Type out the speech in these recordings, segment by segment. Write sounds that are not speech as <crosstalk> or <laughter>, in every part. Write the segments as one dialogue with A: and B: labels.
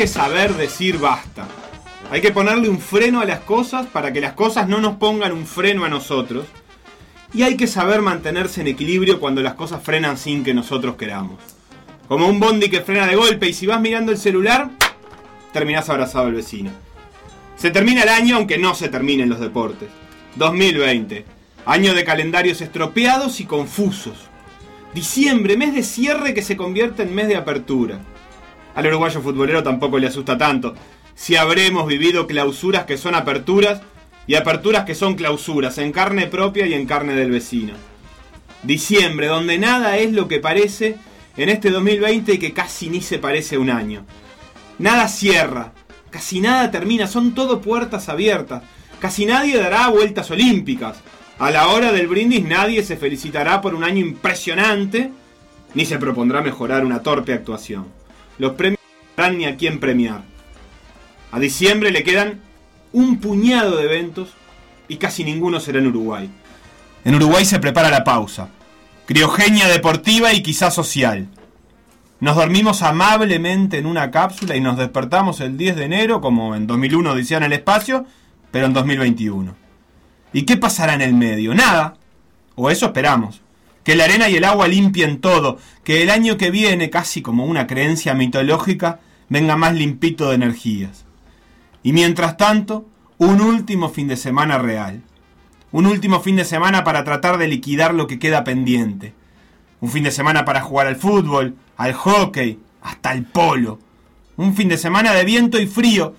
A: Que saber decir basta. Hay que ponerle un freno a las cosas para que las cosas no nos pongan un freno a nosotros. Y hay que saber mantenerse en equilibrio cuando las cosas frenan sin que nosotros queramos. Como un bondi que frena de golpe y si vas mirando el celular, terminás abrazado al vecino. Se termina el año aunque no se terminen los deportes. 2020. Año de calendarios estropeados y confusos. Diciembre, mes de cierre que se convierte en mes de apertura. Al uruguayo futbolero tampoco le asusta tanto. Si habremos vivido clausuras que son aperturas y aperturas que son clausuras, en carne propia y en carne del vecino. Diciembre, donde nada es lo que parece en este 2020 que casi ni se parece a un año. Nada cierra, casi nada termina, son todo puertas abiertas. Casi nadie dará vueltas olímpicas. A la hora del brindis nadie se felicitará por un año impresionante, ni se propondrá mejorar una torpe actuación. Los premios no sabrán ni a quién premiar. A diciembre le quedan un puñado de eventos y casi ninguno será en Uruguay. En Uruguay se prepara la pausa. Criogenia deportiva y quizás social. Nos dormimos amablemente en una cápsula y nos despertamos el 10 de enero, como en 2001 decían el espacio, pero en 2021. ¿Y qué pasará en el medio? Nada. O eso esperamos. Que la arena y el agua limpien todo, que el año que viene, casi como una creencia mitológica, venga más limpito de energías. Y mientras tanto, un último fin de semana real. Un último fin de semana para tratar de liquidar lo que queda pendiente. Un fin de semana para jugar al fútbol, al hockey, hasta el polo. Un fin de semana de viento y frío.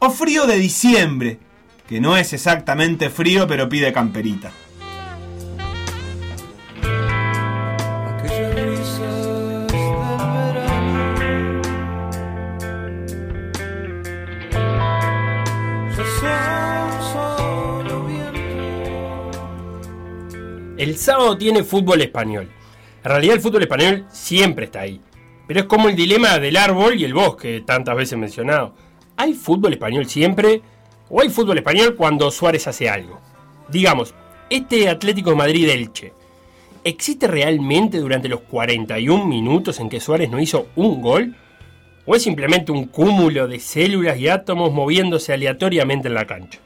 A: O frío de diciembre, que no es exactamente frío, pero pide camperita.
B: El sábado tiene fútbol español. En realidad el fútbol español siempre está ahí. Pero es como el dilema del árbol y el bosque, tantas veces mencionado. ¿Hay fútbol español siempre? ¿O hay fútbol español cuando Suárez hace algo? Digamos, este Atlético de Madrid Elche, ¿existe realmente durante los 41 minutos en que Suárez no hizo un gol? ¿O es simplemente un cúmulo de células y átomos moviéndose aleatoriamente en la cancha?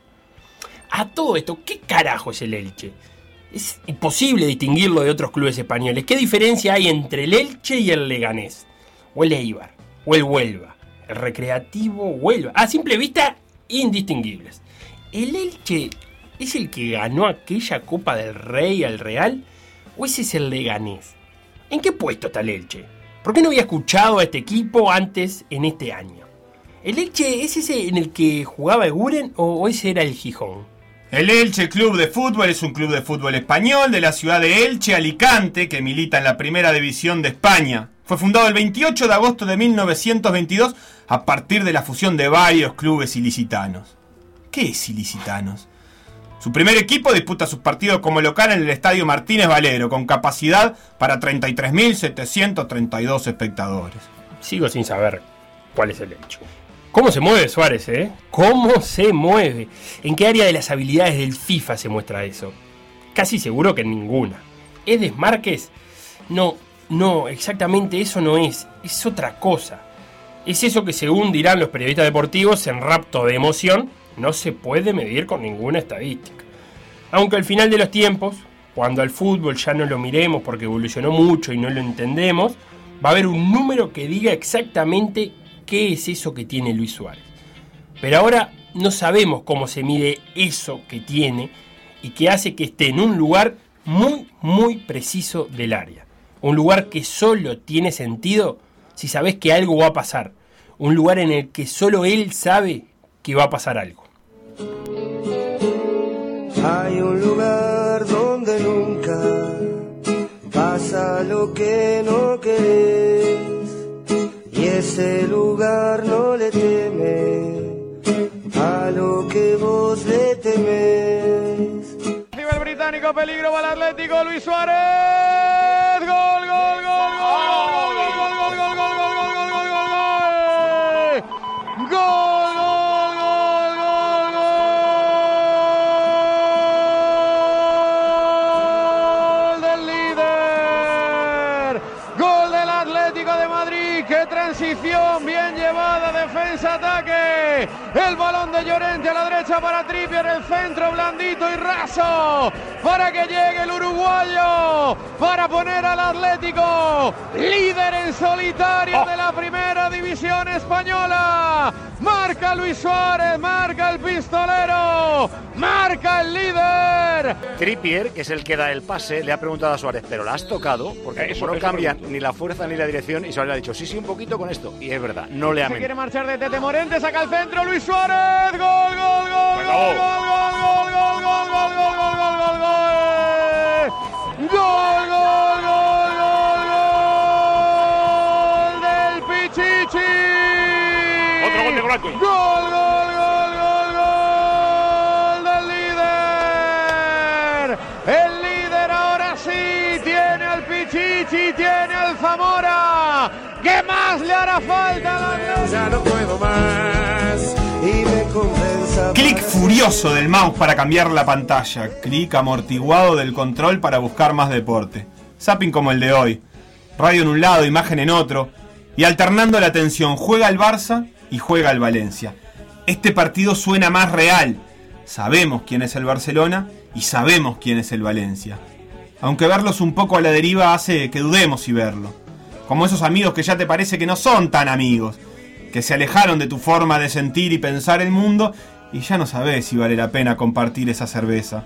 B: A todo esto, ¿qué carajo es el Elche? Es imposible distinguirlo de otros clubes españoles. ¿Qué diferencia hay entre el Elche y el Leganés? O el Eibar, o el Huelva, el Recreativo Huelva. A simple vista, indistinguibles. ¿El Elche es el que ganó aquella Copa del Rey al Real? ¿O ese es el Leganés? ¿En qué puesto está el Elche? ¿Por qué no había escuchado a este equipo antes en este año? ¿El Elche es ese en el que jugaba Eguren o ese era el Gijón?
A: El Elche Club de Fútbol es un club de fútbol español de la ciudad de Elche, Alicante, que milita en la primera división de España. Fue fundado el 28 de agosto de 1922 a partir de la fusión de varios clubes ilicitanos. ¿Qué es ilicitanos? Su primer equipo disputa sus partidos como local en el Estadio Martínez Valero, con capacidad para 33.732 espectadores.
B: Sigo sin saber cuál es el hecho. ¿Cómo se mueve Suárez, eh? ¿Cómo se mueve? ¿En qué área de las habilidades del FIFA se muestra eso? Casi seguro que en ninguna. ¿Es desmarques? No, no, exactamente eso no es. Es otra cosa. Es eso que según dirán los periodistas deportivos en rapto de emoción, no se puede medir con ninguna estadística. Aunque al final de los tiempos, cuando al fútbol ya no lo miremos porque evolucionó mucho y no lo entendemos, va a haber un número que diga exactamente qué es eso que tiene Luis Suárez. Pero ahora no sabemos cómo se mide eso que tiene y que hace que esté en un lugar muy, muy preciso del área. Un lugar que solo tiene sentido si sabes que algo va a pasar. Un lugar en el que solo él sabe que va a pasar algo.
C: Hay un lugar donde nunca pasa lo que no querés ese lugar no le teme a lo que vos le temes.
D: Arriba el británico, peligro para el Atlético, Luis Suárez. Gol, gol, gol, gol, gol, derecha para Trippier, el centro blandito y raso para que llegue el uruguayo, para poner al Atlético líder en solitario de la primera división española. Marca Luis Suárez, marca el pistolero, marca el líder.
E: Trippier, que es el que da el pase, le ha preguntado a Suárez, ¿pero la has tocado? Porque
B: Eso,
E: no
B: eso
E: cambian
B: pregunto.
E: ni la fuerza ni la dirección. Y Suárez le ha dicho, sí, sí, un poquito con esto. Y es verdad, no le
D: Se
E: amen.
D: quiere marchar de Tete Morente, saca el centro Luis Suárez. Gol, gol, gol, gol, gol, gol, gol, gol, gol, gol, gol, gol. Gol, gol, gol, Pichichi.
B: Otro gol de Blanco.
D: Gol, gol, gol, gol, gol del líder. El líder ahora sí tiene al Pichichi, tiene al Zamora. ¿Qué más le hará falta al Atlético?
C: Ya no puedo más y me compensa.
A: Clic furioso del mouse para cambiar la pantalla. Clic amortiguado del control para buscar más deporte. Zapping como el de hoy. Radio en un lado, imagen en otro. Y alternando la atención, juega el Barça y juega el Valencia. Este partido suena más real. Sabemos quién es el Barcelona y sabemos quién es el Valencia. Aunque verlos un poco a la deriva hace que dudemos y verlo. Como esos amigos que ya te parece que no son tan amigos que se alejaron de tu forma de sentir y pensar el mundo y ya no sabes si vale la pena compartir esa cerveza.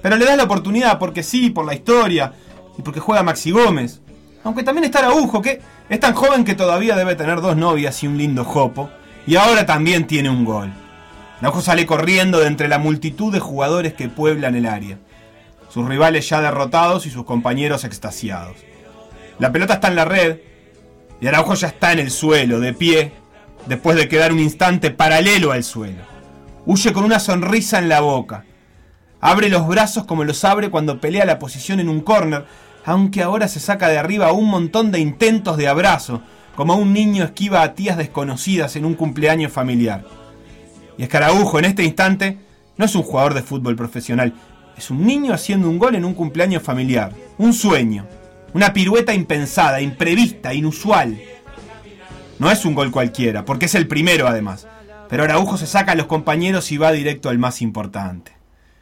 A: Pero le das la oportunidad porque sí, por la historia y porque juega Maxi Gómez. Aunque también está Araujo, que es tan joven que todavía debe tener dos novias y un lindo jopo. Y ahora también tiene un gol. Araujo sale corriendo de entre la multitud de jugadores que pueblan el área. Sus rivales ya derrotados y sus compañeros extasiados. La pelota está en la red y Araujo ya está en el suelo, de pie, después de quedar un instante paralelo al suelo. Huye con una sonrisa en la boca. Abre los brazos como los abre cuando pelea la posición en un córner, aunque ahora se saca de arriba un montón de intentos de abrazo, como un niño esquiva a tías desconocidas en un cumpleaños familiar. Y es que Araujo en este instante no es un jugador de fútbol profesional, es un niño haciendo un gol en un cumpleaños familiar, un sueño, una pirueta impensada, imprevista, inusual. No es un gol cualquiera, porque es el primero además. Pero Araujo se saca a los compañeros y va directo al más importante.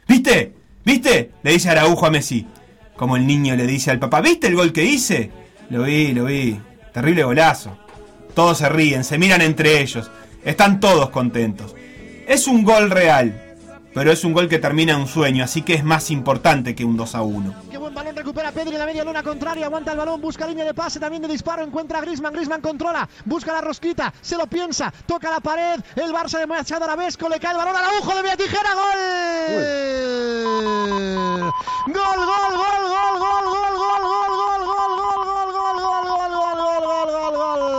A: ¿Viste? ¿Viste? Le dice Araujo a Messi. Como el niño le dice al papá, ¿viste el gol que hice? Lo vi, lo vi. Terrible golazo. Todos se ríen, se miran entre ellos. Están todos contentos. Es un gol real, pero es un gol que termina en un sueño, así que es más importante que un 2 a 1.
F: Qué buen balón recupera Pedri en la media luna contraria, aguanta el balón, busca línea de pase, también de disparo, encuentra a Griezmann, Griezmann controla, busca la rosquita, se lo piensa, toca la pared, el Barça de Machado Arabesco, le cae el balón al agujo de Vía Tijera, gol, gol, gol, gol, gol, gol, gol, gol, gol, gol, gol, gol, gol, gol, gol, gol, gol, gol.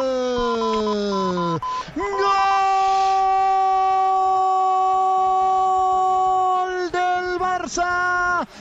F: Gol del Barça.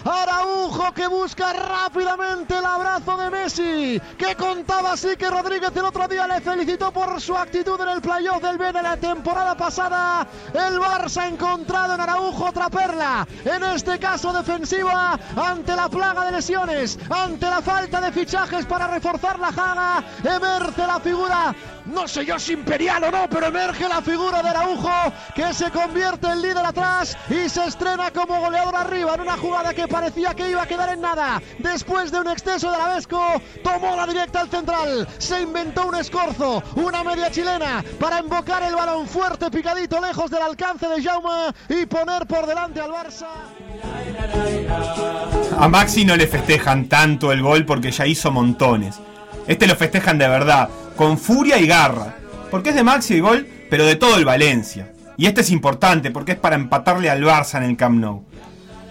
F: Araujo busca rápidamente el abrazo de Messi. Que contaba así que Rodríguez el otro día le felicitó por su actitud en el playoff del Ben en la temporada pasada. El Barça ha encontrado en Araujo otra perla. En este caso defensiva ante la plaga de lesiones. Ante la falta de fichajes para reforzar la jaga. Emerge la figura. No sé yo si imperial o no, pero emerge la figura de Araujo que se convierte en líder atrás y se estrena como goleador arriba en una jugada que parecía que iba a quedar en nada. Después de un exceso de Arabesco, tomó la directa al central, se inventó un escorzo, una media chilena para embocar el balón fuerte, picadito, lejos del alcance de Jaume y poner por delante al Barça.
A: A Maxi no le festejan tanto el gol porque ya hizo montones. Este lo festejan de verdad, con furia y garra. Porque es de Maxi el gol, pero de todo el Valencia. Y este es importante porque es para empatarle al Barça en el Camp Nou.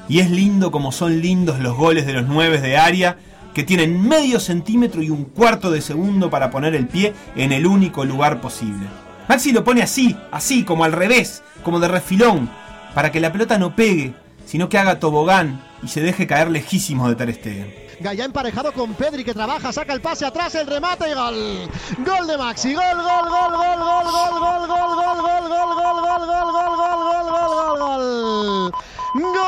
A: Y es lindo como son lindos los goles de los nueve de área que tienen medio centímetro y un cuarto de segundo para poner el pie en el único lugar posible. Maxi lo pone así, así, como al revés, como de refilón, para que la pelota no pegue, sino que haga tobogán y se deje caer lejísimo de Ter.
F: Gaya emparejado con Pedri que trabaja, saca el pase atrás, el remate y gol. Gol de Maxi, gol, gol, gol, gol, gol, gol, gol, gol, gol, gol, gol, gol, gol, gol, gol, gol, gol, gol, gol. Gol.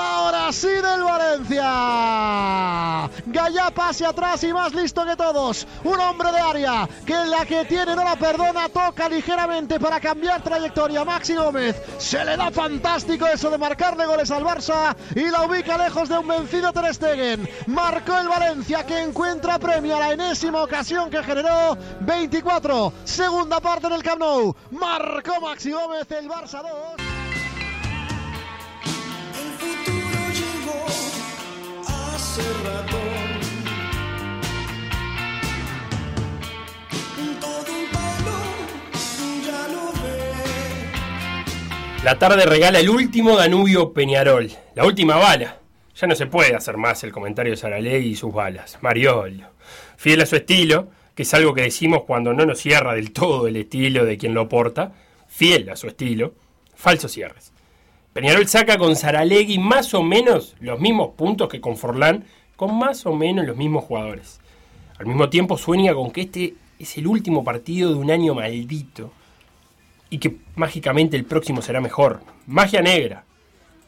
F: Ahora así del Valencia. Pase atrás y más listo que todos. Un hombre de área que la que tiene no la perdona, toca ligeramente para cambiar trayectoria. Maxi Gómez se le da fantástico eso de marcarle goles al Barça y la ubica lejos de un vencido Ter Stegen. Marcó el Valencia que encuentra premio a la enésima ocasión que generó 24. Segunda parte del Camp Nou. Marcó Maxi Gómez el Barça 2.
C: El
B: La tarde regala el último Danubio Peñarol, la última bala. Ya no se puede hacer más el comentario de Saralegui y sus balas. Mariolo. Fiel a su estilo, que es algo que decimos cuando no nos cierra del todo el estilo de quien lo porta. Fiel a su estilo. Falsos cierres. Peñarol saca con Saralegui más o menos los mismos puntos que con Forlán, con más o menos los mismos jugadores. Al mismo tiempo sueña con que este es el último partido de un año maldito y que mágicamente el próximo será mejor. Magia negra.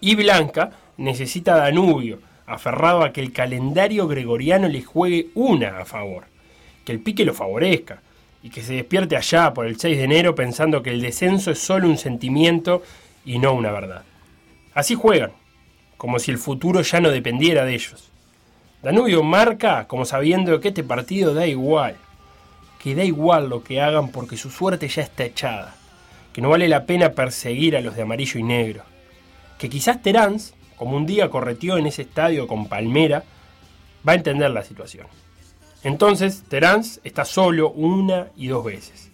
B: Y Blanca necesita Danubio, aferrado a que el calendario gregoriano le juegue una a favor, que el pique lo favorezca y que se despierte allá por el 6 de enero pensando que el descenso es solo un sentimiento y no una verdad. Así juegan, como si el futuro ya no dependiera de ellos. Danubio marca como sabiendo que este partido da igual, que da igual lo que hagan porque su suerte ya está echada, que no vale la pena perseguir a los de amarillo y negro, que quizás Terán, como un día correteó en ese estadio con Palmera, va a entender la situación. Entonces Terán está solo una y dos veces,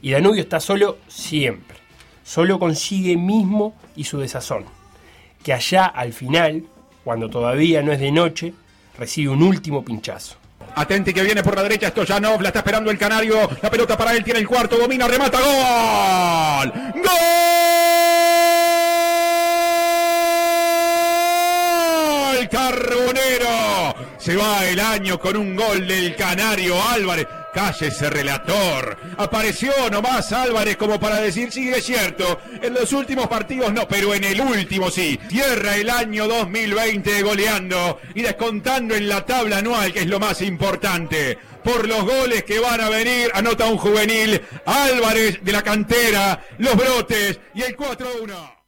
B: y Danubio está solo siempre, solo consigue mismo y su desazón, que allá al final, cuando todavía no es de noche, recibe un último pinchazo.
G: Atenti que viene por la derecha Stoyanov, la está esperando el Canario, la pelota para él, tiene el cuarto, domina, remata, gol. ¡Gol! Carbonero. Se va el año con un gol del Canario Álvarez. Cállese, relator. Apareció nomás Álvarez como para decir, sí, es cierto, en los últimos partidos no, pero en el último sí. Cierra el año 2020 goleando y descontando en la tabla anual, que es lo más importante. Por los goles que van a venir, anota un juvenil, Álvarez de la cantera, los brotes y el 4-1.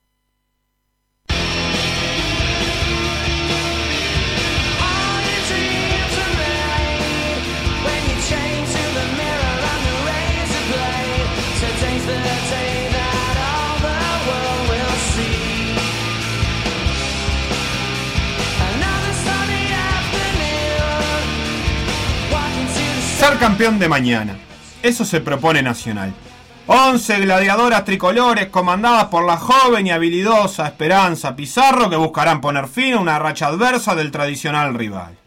A: Campeón de mañana. Eso se propone Nacional. 11 gladiadoras tricolores comandadas por la joven y habilidosa Esperanza Pizarro que buscarán poner fin a una racha adversa del tradicional rival.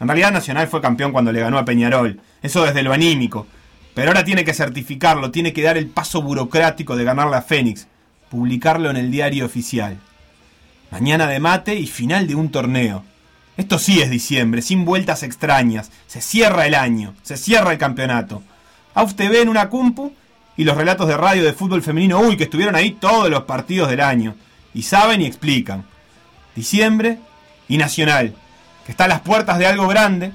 A: En realidad Nacional fue campeón cuando le ganó a Peñarol, eso desde lo anímico, pero ahora tiene que certificarlo, tiene que dar el paso burocrático de ganarle a Fénix, publicarlo en el diario oficial. Mañana de mate y final de un torneo. Esto sí es diciembre, sin vueltas extrañas. Se cierra el año, se cierra el campeonato. AUF TV en una cumpu y los relatos de radio de fútbol femenino, uy, que estuvieron ahí todos los partidos del año. Y saben y explican. Diciembre y Nacional, que está a las puertas de algo grande,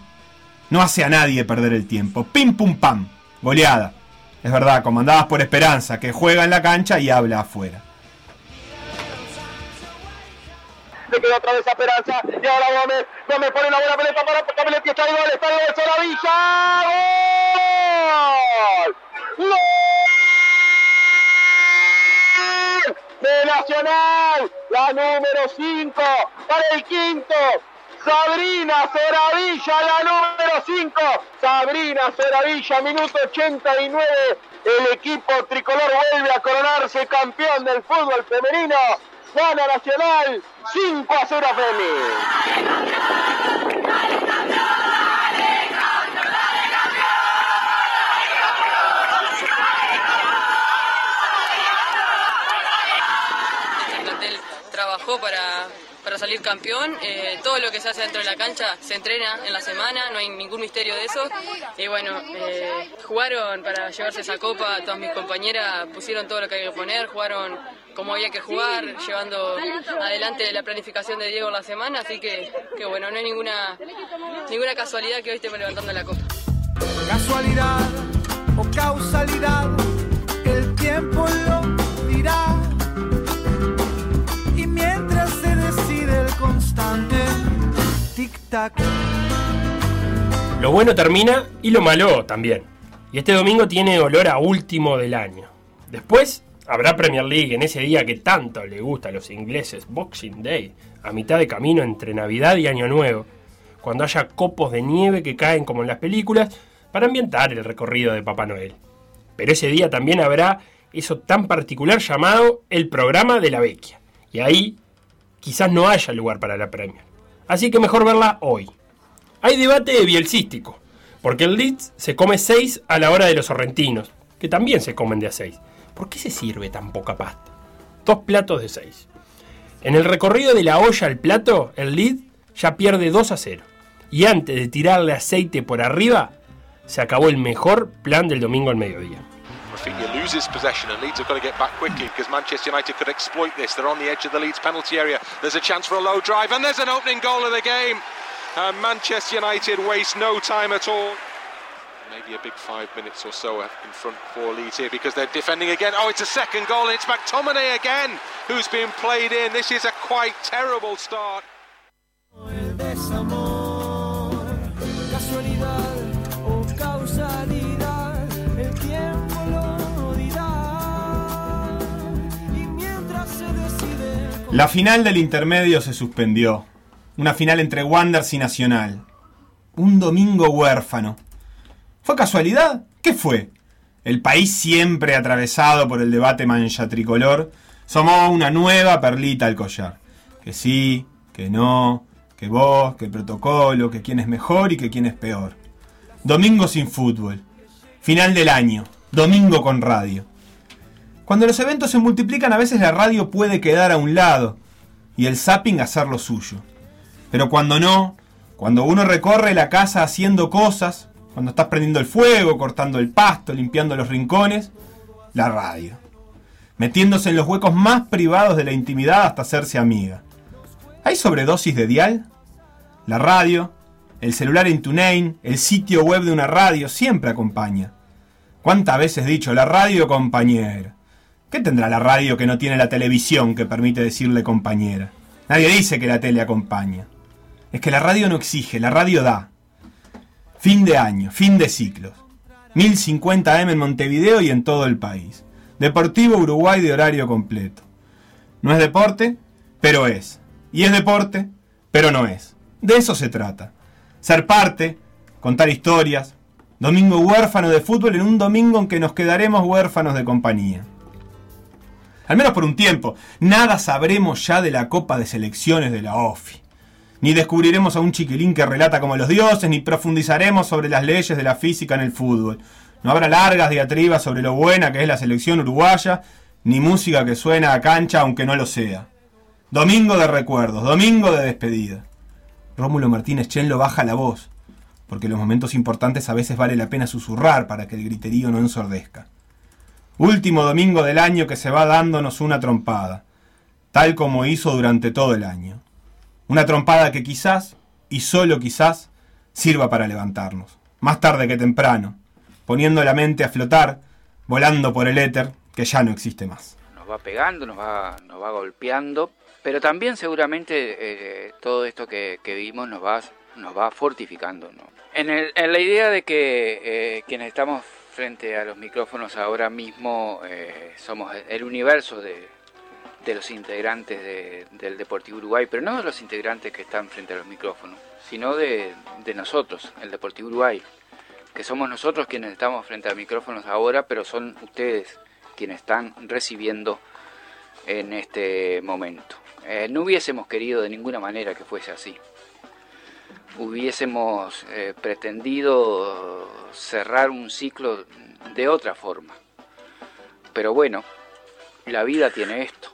A: no hace a nadie perder el tiempo. Pim pum pam, goleada. Es verdad, comandadas por Esperanza, que juega en la cancha y habla afuera.
D: Le queda otra vez a Esperanza. Y ahora Gómez. Gómez pone una buena pelota para Cameletti. Está el gol. Está el gol. Soravilla. ¡Gol! ¡Gol! De Nacional. La número 5. Para el quinto. Sabrina Soravilla, la número 5. Sabrina Soravilla, minuto 89. El equipo tricolor vuelve a coronarse campeón del fútbol femenino. Gana Nacional 5 a 0 a Fénix.
H: el plantel trabajó para, para salir campeón. Eh, todo lo que se hace dentro de la cancha se entrena en la semana, no hay ningún misterio de eso. Y bueno, eh, jugaron para llevarse esa copa, todas mis compañeras pusieron todo lo que hay que poner, jugaron como había que jugar, llevando adelante la planificación de Diego en la semana, así que, que bueno, no hay ninguna, ninguna casualidad que hoy estemos levantando la copa.
C: Casualidad o causalidad, el tiempo lo dirá. Y mientras se decide el constante tic-tac.
B: Lo bueno termina y lo malo también. Y este domingo tiene olor a último del año. Después habrá Premier League en ese día que tanto le gusta a los ingleses, Boxing Day, a mitad de camino entre Navidad y Año Nuevo, cuando haya copos de nieve que caen como en las películas para ambientar el recorrido de Papá Noel. Pero ese día también habrá eso tan particular llamado el programa de la Vecchia. Y ahí quizás no haya lugar para la Premier. Así que mejor verla hoy. Hay debate bielcístico, porque el Leeds se come 6 a la hora de los sorrentinos, que también se comen de a 6. ¿Por qué se sirve tan poca pasta? Dos platos de 6. En el recorrido de la olla al plato, el Leeds ya pierde 2 a 0. Y antes de tirarle aceite por arriba, se acabó el mejor plan del domingo al mediodía.
I: Rafinha loses possession and Leeds have got to get back quickly because Manchester United could exploit this. They're on the edge of the Leeds penalty area. There's a chance for a low drive and there's an opening goal of the game. And Manchester United waste no time at all. Maybe a big five minutes or so in front for Leeds here because they're defending again. Oh, it's a second goal and it's McTominay again who's been played in. This is a quite terrible start.
A: La final del intermedio se suspendió. Una final entre Wanderers y Nacional. Un domingo huérfano. ¿Fue casualidad? ¿Qué fue? El país siempre atravesado por el debate mancha tricolor somos una nueva perlita al collar. Que sí, que no, que vos, que protocolo, que quién es mejor y que quién es peor. Domingo sin fútbol. Final del año. Domingo con radio. Cuando los eventos se multiplican a veces la radio puede quedar a un lado y el zapping hacer lo suyo. Pero cuando no, cuando uno recorre la casa haciendo cosas, cuando estás prendiendo el fuego, cortando el pasto, limpiando los rincones, la radio. Metiéndose en los huecos más privados de la intimidad hasta hacerse amiga. ¿Hay sobredosis de dial? La radio, el celular en TuneIn, el sitio web de una radio siempre acompaña. ¿Cuántas veces dicho la radio compañera? ¿Qué tendrá la radio que no tiene la televisión que permite decirle compañera? Nadie dice que la tele acompaña. Es que la radio no exige, la radio da. Fin de año, fin de ciclos. 1050 M en Montevideo y en todo el país. Deportivo Uruguay de horario completo. No es deporte, pero es. Y es deporte, pero no es. De eso se trata. Ser parte, contar historias. Domingo huérfano de fútbol en un domingo en que nos quedaremos huérfanos de compañía. Al menos por un tiempo. Nada sabremos ya de la Copa de Selecciones de la OFI. Ni descubriremos a un chiquilín que relata como los dioses, ni profundizaremos sobre las leyes de la física en el fútbol. No habrá largas diatribas sobre lo buena que es la selección uruguaya, ni música que suena a cancha aunque no lo sea. Domingo de recuerdos, domingo de despedida. Rómulo Martínez Chenlo baja la voz, porque en los momentos importantes a veces vale la pena susurrar para que el griterío no ensordezca. Último domingo del año que se va dándonos una trompada, tal como hizo durante todo el año. Una trompada que quizás, y solo quizás, sirva para levantarnos, más tarde que temprano, poniendo la mente a flotar, volando por el éter que ya no existe más.
J: nos va pegando, nos va, nos va golpeando, pero también seguramente eh, todo esto que, que vimos nos va, nos va fortificando. ¿no? En, la idea de que eh, quienes estamos frente a los micrófonos ahora mismo eh, somos el universo de, de los integrantes de- del Deportivo Uruguay, pero no de los integrantes que están frente a los micrófonos, sino de, de nosotros, el Deportivo Uruguay, que somos nosotros quienes estamos frente a micrófonos ahora, pero son ustedes quienes están recibiendo en este momento. Eh, no hubiésemos querido de ninguna manera que fuese así. Hubiésemos eh, pretendido cerrar un ciclo de otra forma. Pero bueno, la vida tiene esto.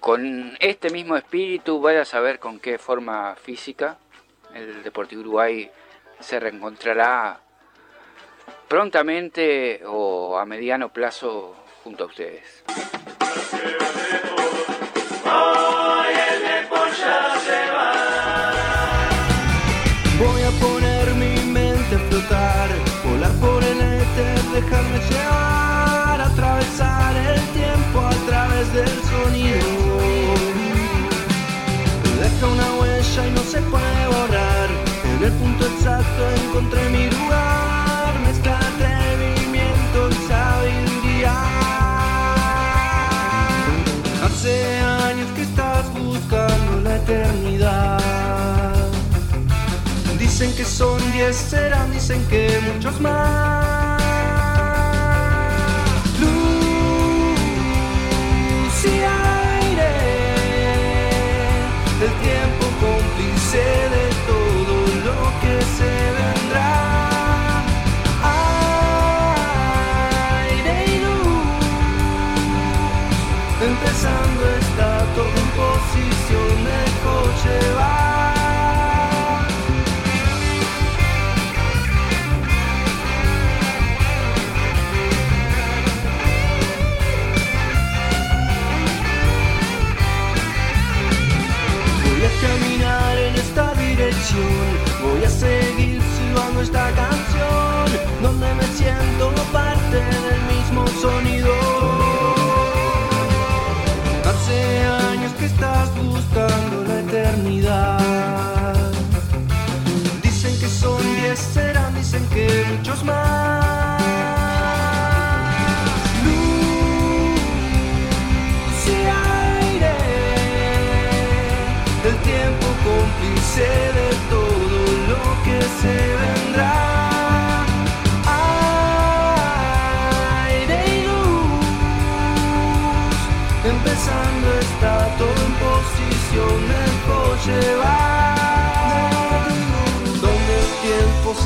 J: Con este mismo espíritu, vaya a saber con qué forma física el Deportivo Uruguay se reencontrará prontamente o a mediano plazo junto a ustedes.
K: Dejarme llevar, atravesar el tiempo a través del sonido. Encontré mi lugar, mezcla atrevimiento y sabiduría. Hace años que estás buscando la eternidad. Dicen que son diez, serán, dicen que muchos más. Silbando esta canción,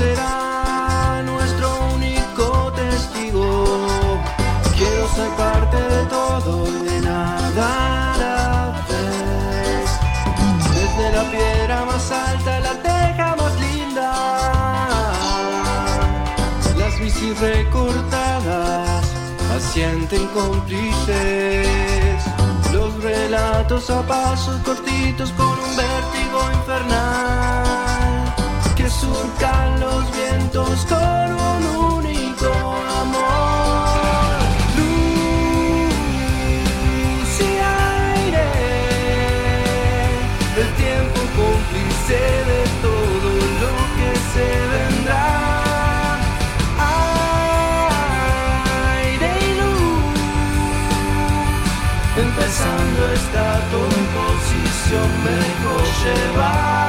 K: será nuestro único testigo. Quiero ser parte de todo y de nada. Desde la piedra más alta, la teja más linda. Las bicis recortadas asienten cómplices. Los relatos a pasos cortitos con un vértigo infernal. Que surcan vientos con un único amor. Luz y aire, el tiempo cómplice de todo lo que se vendrá. Aire y luz, empezando está todo en posición, me dejo llevar.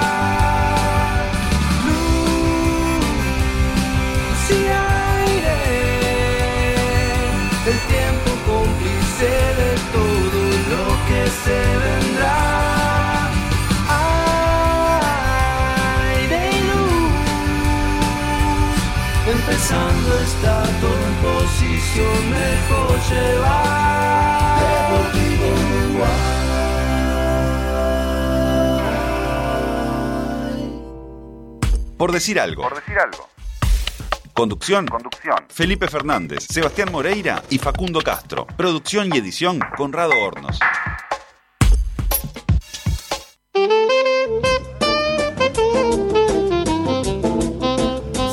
K: Posición, mejor llevar. Deportivo
L: Por decir algo.
M: Por decir algo.
L: Conducción.
M: Conducción.
L: Felipe Fernández, Sebastián Moreira y Facundo Castro. Producción y edición Conrado Hornos.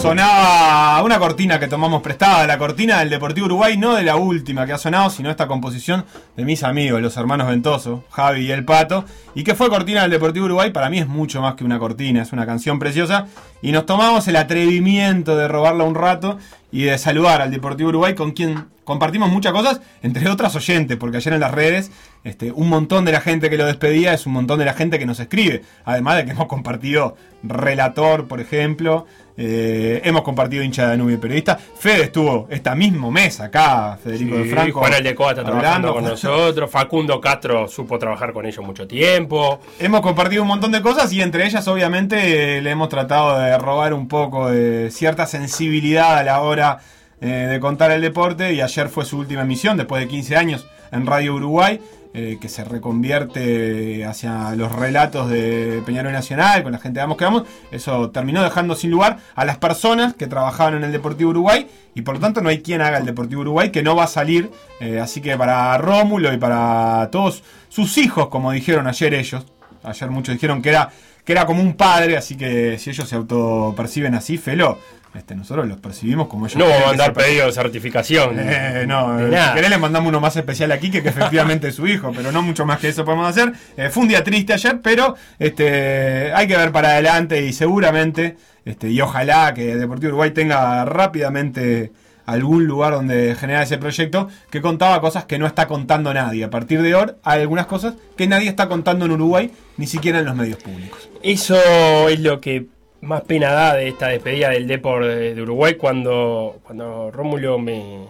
A: Sonaba una cortina que tomamos prestada, la cortina del Deportivo Uruguay, no de la última que ha sonado, sino esta composición de mis amigos, los hermanos Ventoso, Javi y El Pato, y que fue cortina del Deportivo Uruguay, para mí es mucho más que una cortina, es una canción preciosa, y nos tomamos el atrevimiento de robarla un rato y de saludar al Deportivo Uruguay con quien compartimos muchas cosas, entre otras oyentes, porque ayer en las redes este, un montón de la gente que lo despedía es un montón de la gente que nos escribe, además de que hemos compartido relator, por ejemplo, eh, hemos compartido hincha de Danubio periodista. Fede estuvo esta mismo mesa acá, Federico de Franco.
B: Juan Aldecoa está trabajando
A: hablando
B: con <laughs> nosotros. Facundo Castro supo trabajar con ellos mucho tiempo.
A: Hemos compartido un montón de cosas y entre ellas obviamente le hemos tratado de robar un poco de cierta sensibilidad a la hora eh, de contar el deporte y ayer fue su última emisión después de 15 años en Radio Uruguay. Eh, que se reconvierte hacia los relatos de Peñarol Nacional, con la gente de Vamos que Vamos, eso terminó dejando sin lugar a las personas que trabajaban en el Deportivo Uruguay y por lo tanto no hay quien haga el Deportivo Uruguay que no va a salir. eh, así que para Rómulo y para todos sus hijos, como dijeron ayer ellos, ayer muchos dijeron que era, que era como un padre, así que si ellos se autoperciben así, felo. Este, nosotros los percibimos como ellos.
B: No vamos a mandar pedido de certificación.
A: eh, no,
B: De
A: eh,
B: nada.
A: si querés le mandamos uno más especial aquí que, que efectivamente es su hijo, pero no mucho más que eso podemos hacer. Eh, fue un día triste ayer, pero este, hay que ver para adelante y seguramente, este, y ojalá que Deportivo Uruguay tenga rápidamente algún lugar donde generar ese proyecto que contaba cosas que no está contando nadie. A partir de ahora hay algunas cosas que nadie está contando en Uruguay, ni siquiera en los medios públicos.
B: Eso es lo que más pena da de esta despedida del Depor de, Uruguay cuando, cuando Rómulo me,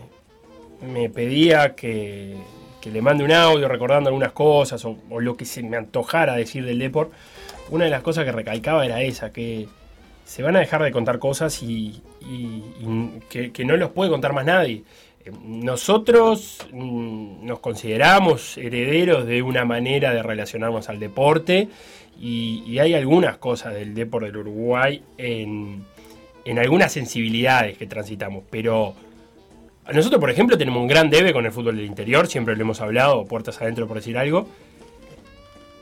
B: me pedía que, que le mande un audio recordando algunas cosas o, o lo que se me antojara decir del Depor. Una de las cosas que recalcaba era esa, que se van a dejar de contar cosas y, y- y que, que no los puede contar más nadie. Eh, Nosotros mm, nos consideramos herederos de una manera de relacionarnos al deporte y, hay algunas cosas del deporte del Uruguay en, en algunas sensibilidades que transitamos, pero nosotros, por ejemplo, tenemos un gran debe con el fútbol del interior, siempre lo hemos hablado, puertas adentro por decir algo,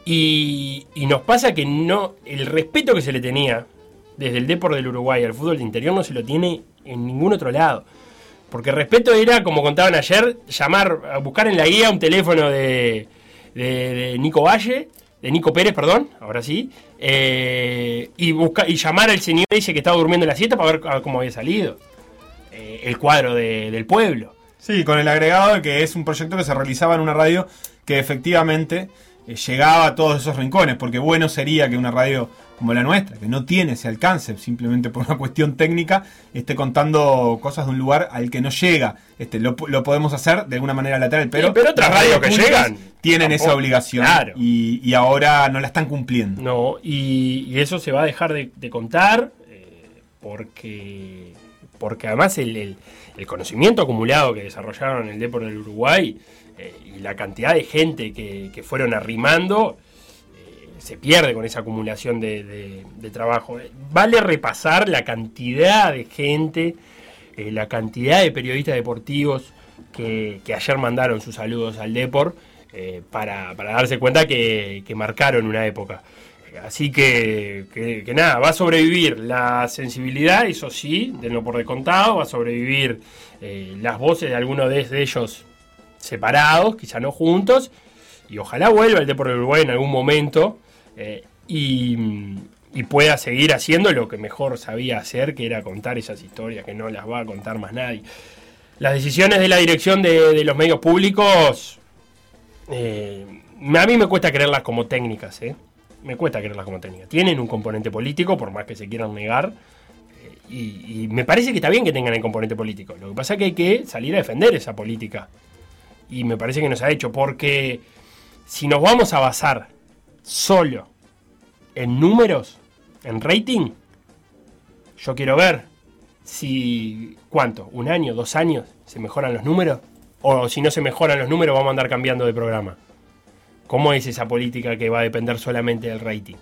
B: y, y nos pasa que no el respeto que se le tenía desde el deporte del Uruguay al fútbol del interior no se lo tiene en ningún otro lado. Porque respeto era, como contaban ayer, llamar, buscar en la guía un teléfono de, de- de Nico Valle, de Nico Pérez, perdón, ahora sí, eh, y, busca, y llamar al señor ese que estaba durmiendo en la siesta para ver cómo había salido eh, el cuadro de- del pueblo.
A: Sí, con el agregado de que es un proyecto que se realizaba en una radio que efectivamente eh, llegaba a todos esos rincones, porque bueno sería que una radio como la nuestra, que no tiene ese alcance simplemente por una cuestión técnica, esté contando cosas de un lugar al que no llega. Este, lo, lo podemos hacer de alguna manera lateral, pero,
B: Sí, pero otras radios que llegan,
A: tienen esa obligación
B: claro.
A: y, y ahora no la están cumpliendo.
B: No, y, y eso se va a dejar de, de contar eh, porque, porque además el, el- el conocimiento acumulado que desarrollaron en el Depor del Uruguay eh, y la cantidad de gente que, que fueron arrimando se pierde con esa acumulación de, trabajo. Vale repasar la cantidad de gente, eh, la cantidad de periodistas deportivos que, ayer mandaron sus saludos al Depor eh, para, darse cuenta que, marcaron una época. Así que, que- nada, va a sobrevivir la sensibilidad, eso sí, de no por descontado, va a sobrevivir eh, las voces de algunos de, ellos separados, quizá no juntos, y ojalá vuelva el Deporte Uruguay en algún momento eh, y, pueda seguir haciendo lo que mejor sabía hacer, que era contar esas historias que no las va a contar más nadie. Las decisiones de la dirección de, los medios públicos, eh, a mí me cuesta creerlas como técnicas, ¿eh? Me cuesta creerlas como técnicas. Tienen un componente político, por más que se quieran negar, y, y me parece que está bien que tengan el componente político. Lo que pasa es que hay que salir a defender esa política. Y me parece que nos ha hecho, porque si nos vamos a basar solo en números, en rating, yo quiero ver si, ¿cuánto? ¿Un año, dos años? ¿Se mejoran los números? O si no se mejoran los números, vamos a andar cambiando de programa. ¿Cómo es esa política que va a depender solamente del rating?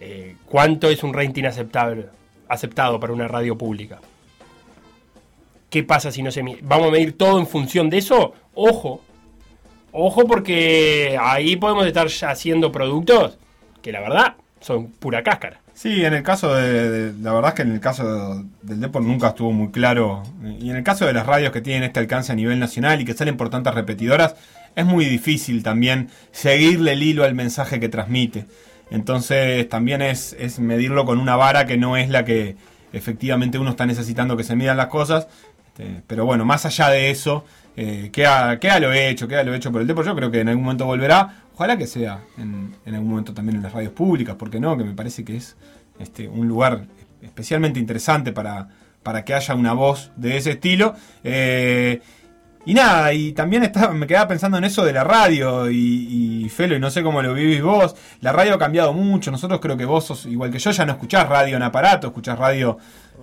B: Eh, ¿Cuánto es un rating aceptable, aceptado para una radio pública? ¿Qué pasa si no se? ¿Vamos a medir todo en función de eso? Ojo. Ojo porque ahí podemos estar haciendo productos que la verdad son pura cáscara.
A: Sí, en el caso de, de- La verdad es que en el caso del Depor nunca estuvo muy claro. Y en el caso de las radios que tienen este alcance a nivel nacional y que salen por tantas repetidoras, es muy difícil también seguirle el hilo al mensaje que transmite. Entonces también es, es medirlo con una vara que no es la que efectivamente uno está necesitando que se midan las cosas. Este, pero bueno, más allá de eso, eh, queda, lo hecho, queda lo hecho por el Depor. Yo creo que en algún momento volverá. Ojalá que sea en, en algún momento también en las radios públicas, porque no, que me parece que es este, un lugar especialmente interesante para, para que haya una voz de ese estilo. Eh, y nada, y también me quedaba pensando en eso de la radio y, y Felo, y no sé cómo lo vivís vos. La radio ha cambiado mucho. Nosotros creo que vos sos igual que yo, ya no escuchás radio en aparato, escuchás radio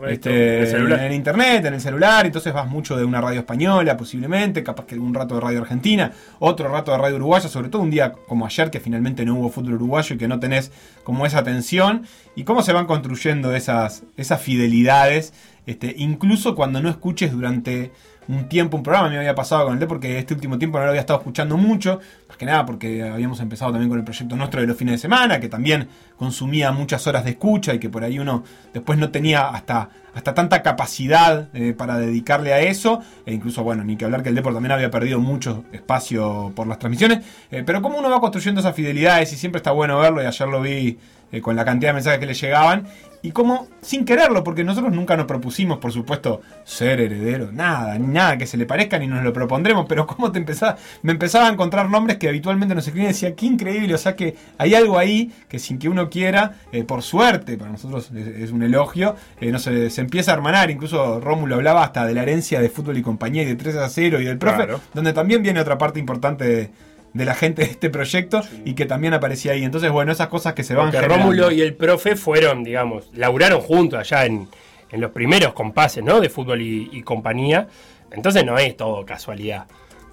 A: este,
B: en el
A: en internet, en el celular. Entonces vas mucho de una radio española, posiblemente, capaz que un rato de radio argentina, otro rato de radio uruguaya, sobre todo un día como ayer que finalmente no hubo fútbol uruguayo y que no tenés como esa tensión. Y cómo se van construyendo esas, esas fidelidades, este, incluso cuando no escuches durante un tiempo un programa. Me había pasado con el D porque este último tiempo no lo había estado escuchando mucho. Más que nada porque habíamos empezado también con el proyecto nuestro de los fines de semana, que también consumía muchas horas de escucha y que por ahí uno después no tenía hasta, hasta tanta capacidad eh, para dedicarle a eso. E incluso, bueno, ni que hablar que el Depor también había perdido mucho espacio por las transmisiones. Eh, pero como uno va construyendo esas fidelidades y siempre está bueno verlo, y ayer lo vi eh, con la cantidad de mensajes que le llegaban. Y como sin quererlo, porque nosotros nunca nos propusimos, por supuesto, ser heredero, nada, ni nada que se le parezca, ni nos lo propondremos, pero como te empezaba, me empezaba a encontrar nombres que habitualmente nos escribían y decía, qué increíble, o sea que hay algo ahí que sin que uno quiera, eh, por suerte, para nosotros es, es un elogio, eh, no sé, se empieza a hermanar, incluso Rómulo hablaba hasta de la herencia de fútbol y compañía y de 3 a 0 y del profe,
B: Claro.
A: donde también viene otra parte importante de, de la gente de este proyecto y que también aparecía ahí. Entonces, bueno, esas cosas que se van
B: Porque
A: generando.
B: Rómulo y el profe fueron, digamos, laburaron juntos allá en, en los primeros compases, ¿no? De fútbol y, y compañía. Entonces no es todo casualidad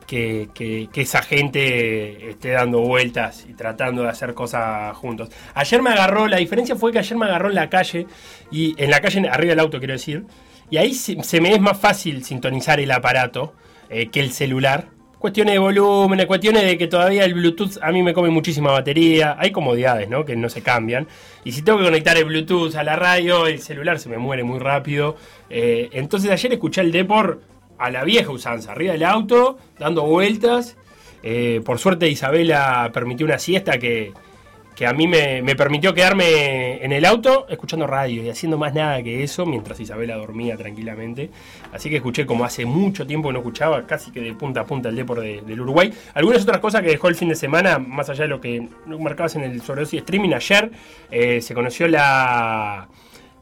B: que, que- que esa gente esté dando vueltas y tratando de hacer cosas juntos. Ayer me agarró, la diferencia fue que ayer me agarró en la calle, y en la calle, arriba del auto quiero decir, y ahí se, se me es más fácil sintonizar el aparato eh, que el celular. Cuestiones de volumen, cuestiones de que todavía el Bluetooth a mí me come muchísima batería. Hay comodidades, ¿no? Que no se cambian. Y si tengo que conectar el Bluetooth a la radio, el celular se me muere muy rápido. Eh, entonces ayer escuché el Depor a la vieja usanza, arriba del auto, dando vueltas. Eh, por suerte Isabela permitió una siesta que, que a mí me, me permitió quedarme en el auto escuchando radio y haciendo más nada que eso mientras Isabela dormía tranquilamente. Así que escuché como hace mucho tiempo que no escuchaba, casi que de punta a punta el Depor de- del Uruguay. Algunas otras cosas que dejó el fin de semana, más allá de lo que marcabas en el sobredosis streaming, ayer eh, se conoció la,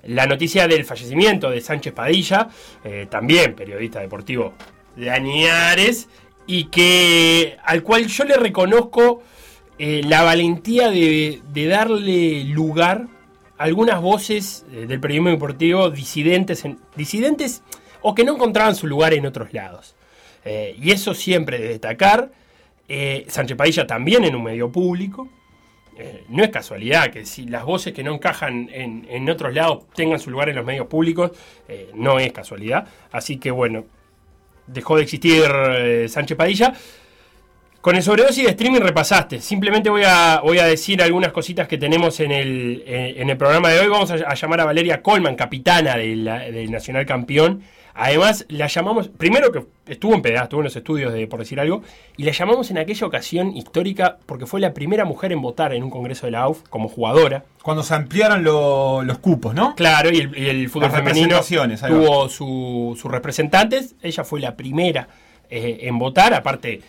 B: la noticia del fallecimiento de Sánchez Padilla, eh, también periodista deportivo de Añares, y que al cual yo le reconozco eh, la valentía de, darle lugar a algunas voces eh, del periodismo deportivo disidentes, en- disidentes o que no encontraban su lugar en otros lados. Eh, y eso siempre de destacar. Sánchez Padilla también en un medio público. No es casualidad que si las voces que no encajan en, en otros lados tengan su lugar en los medios públicos, no es casualidad. Así que bueno, dejó de existir Sánchez Padilla. Con el sobredosis de streaming repasaste. Simplemente voy a, voy a decir algunas cositas que tenemos en el, eh, en el programa de hoy. Vamos a, a llamar a Valeria Colman, capitana del Nacional Campeón. Además, la llamamos, primero que estuvo en PDA, estuvo en los estudios de Por Decir Algo, y la llamamos en aquella ocasión histórica porque fue la primera mujer en votar en un congreso de la AUF como jugadora.
A: Cuando se ampliaron lo- los cupos, ¿no?
B: Claro, y el, y el fútbol
A: Las
B: femenino tuvo su- sus representantes. Ella fue la primera eh, en votar, aparte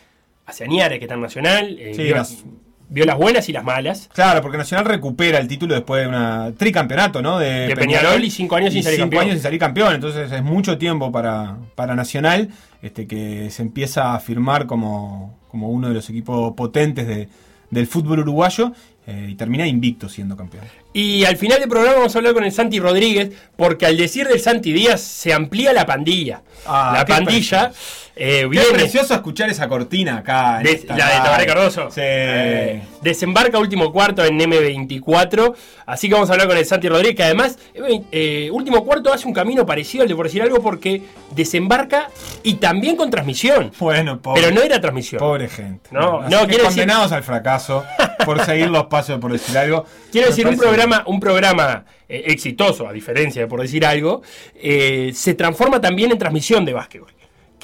B: hacia Añares, que está en Nacional. eh,
A: Sí,
B: vio,
A: las-
B: vio las buenas y las malas.
A: Claro, porque Nacional recupera el título después de una tricampeonato, ¿no? De,
B: De Peñarol y cinco años sin salir
A: cinco
B: campeón.
A: años sin salir campeón. Entonces es mucho tiempo para, para Nacional, este que se empieza a firmar como, como uno de los equipos potentes de- del fútbol uruguayo eh, y termina invicto siendo campeón.
B: Y al final del programa vamos a hablar con el Santi Rodríguez, porque al decir del Santi Díaz se amplía la pandilla.
A: Ah,
B: la pandilla eh,
A: Qué precioso escuchar esa cortina acá. en
B: De- la de. Tabaré Cardoso.
A: Sí.
B: Eh, desembarca último cuarto en M24. Así que vamos a hablar con el Santi Rodríguez, que además, eh, eh, último cuarto hace un camino parecido al de por decir algo, porque desembarca y también con transmisión.
A: Bueno, pobre,
B: Pero no era transmisión.
A: pobre gente.
B: No, no,
A: que
B: decir-
A: condenados al fracaso por seguir los pasos, por decir algo.
B: Quiero decir, un programa, un programa exitoso, a diferencia de por decir algo, se transforma también en transmisión de básquetbol,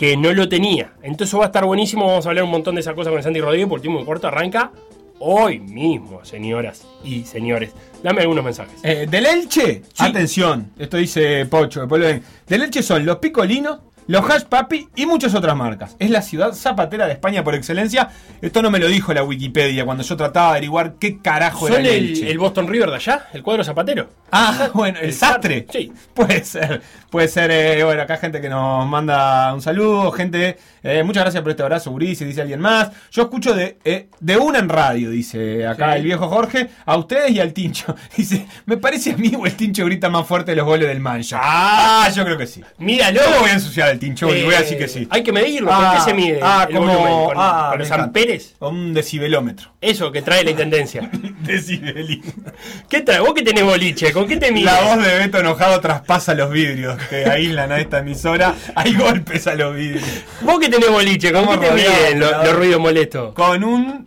B: que no lo tenía. Entonces va a estar buenísimo, vamos a hablar un montón de esas cosas con Santi Rodríguez, por último corto arranca hoy mismo, señoras y señores. Dame algunos mensajes.
A: Eh, del Elche, atención, esto dice Pocho, después lo ven. Del Elche son los Picolinos, los Hash Papi y muchas otras marcas. Es la ciudad zapatera de España por excelencia. Esto no me lo dijo la Wikipedia cuando yo trataba de averiguar qué carajo
B: ¿Son
A: era el,
B: el,
A: Elche.
B: el Boston River de allá? ¿El cuadro zapatero?
A: Ah, <laughs> bueno, el sastre.
B: Sí.
A: Puede ser, puede ser, eh, bueno, acá gente que nos manda un saludo, gente, eh, muchas gracias por este abrazo, Urice, dice alguien más. Yo escucho de, eh, de una en radio, dice acá
B: Sí.
A: el viejo Jorge, a ustedes y al Tincho. <laughs> Dice, me parece a mí o el Tincho grita más fuerte los goles del Mancha. Ah, yo creo que sí.
B: Míralo.
A: Yo voy a ensuciar al Tincho y voy a decir que sí.
B: Eh, Hay que medirlo. ¿Con
A: Ah,
B: qué se mide
A: ah,
B: el
A: como-
B: volumen? ¿Con,
A: ah,
B: con los
A: encanta.
B: amperes?
A: Un decibelómetro.
B: Eso que trae la intendencia. <laughs>
A: Decibelímetro.
B: ¿Qué trae? ¿Vos que tenés boliche? ¿Con qué te mides?
A: La voz de Beto enojado traspasa los vidrios que aíslan a esta emisora. Hay golpes a los vidrios.
B: ¿Vos que tenés boliche? ¿Con qué
A: Estamos
B: te miden los, ruidos molestos?
A: Con un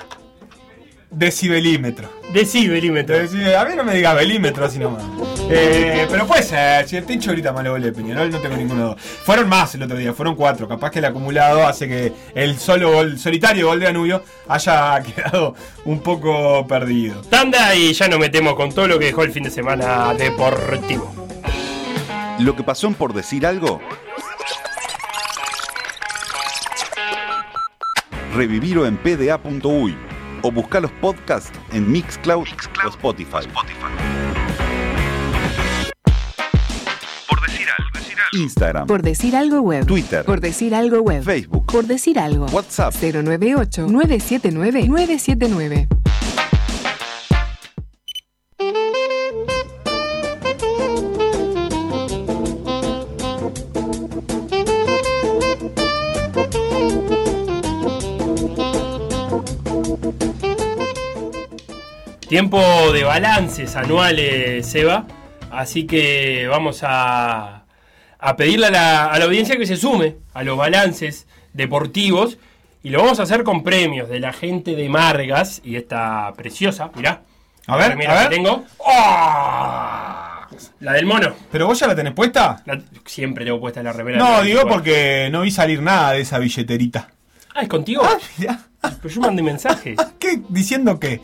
A: decibelímetro.
B: Decibelímetro.
A: Deci- A mí no me digas belímetro así nomás. Eh, pero puede ser, si el Tincho grita mal gol de Peñarol, no tengo ninguno. Fueron más el otro día, fueron cuatro. Capaz que el acumulado hace que el solo gol, solitario gol de Danubio haya <laughs> quedado un poco perdido.
B: Tanda y ya nos metemos con todo lo que dejó el fin de semana deportivo.
L: Lo que pasó en por decir algo. Revivirlo en pda.uy o buscar los podcasts en Mixcloud, o Spotify. Instagram,
M: Por decir algo web.
L: Twitter,
M: Por decir algo web.
L: Facebook,
M: Por decir algo.
L: WhatsApp.
M: 098-979-979.
B: Tiempo de balances anuales, Seba. Así que vamos a, a pedirle a la, a la audiencia que se sume a los balances deportivos. Y lo vamos a hacer con premios de la gente de Margas y esta preciosa, mirá.
A: A ver,
B: Mira,
A: a ver.
B: que tengo. ¡Ah! La del mono.
A: ¿Pero vos ya la tenés puesta?
B: La- siempre tengo puesta la remera.
A: No, digo porque no vi salir nada de esa billeterita.
B: Ah, ¿es contigo? Pero yo mandé mensajes. <laughs>
A: ¿Qué? ¿Diciendo qué?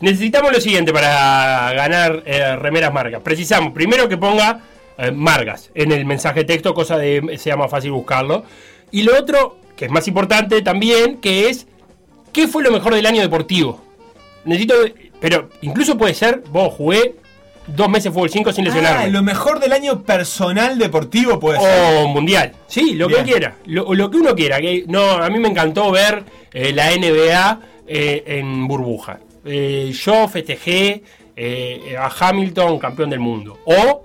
B: Necesitamos lo siguiente para ganar eh, remeras margas. Precisamos primero que ponga eh, margas en el mensaje texto, cosa de sea más fácil buscarlo. Y lo otro, que es más importante también, que es ¿qué fue lo mejor del año deportivo? Necesito, pero incluso puede ser, vos jugué dos meses fútbol 5 sin
A: Ah,
B: lesionarme.
A: lo mejor del año personal deportivo puede ser.
B: O mundial. Sí, lo
A: Bien.
B: que quiera. Lo, lo que uno quiera. Que, no, a mí me encantó ver eh, la NBA eh, en burbuja. Eh, yo festejé a Hamilton campeón del mundo. O.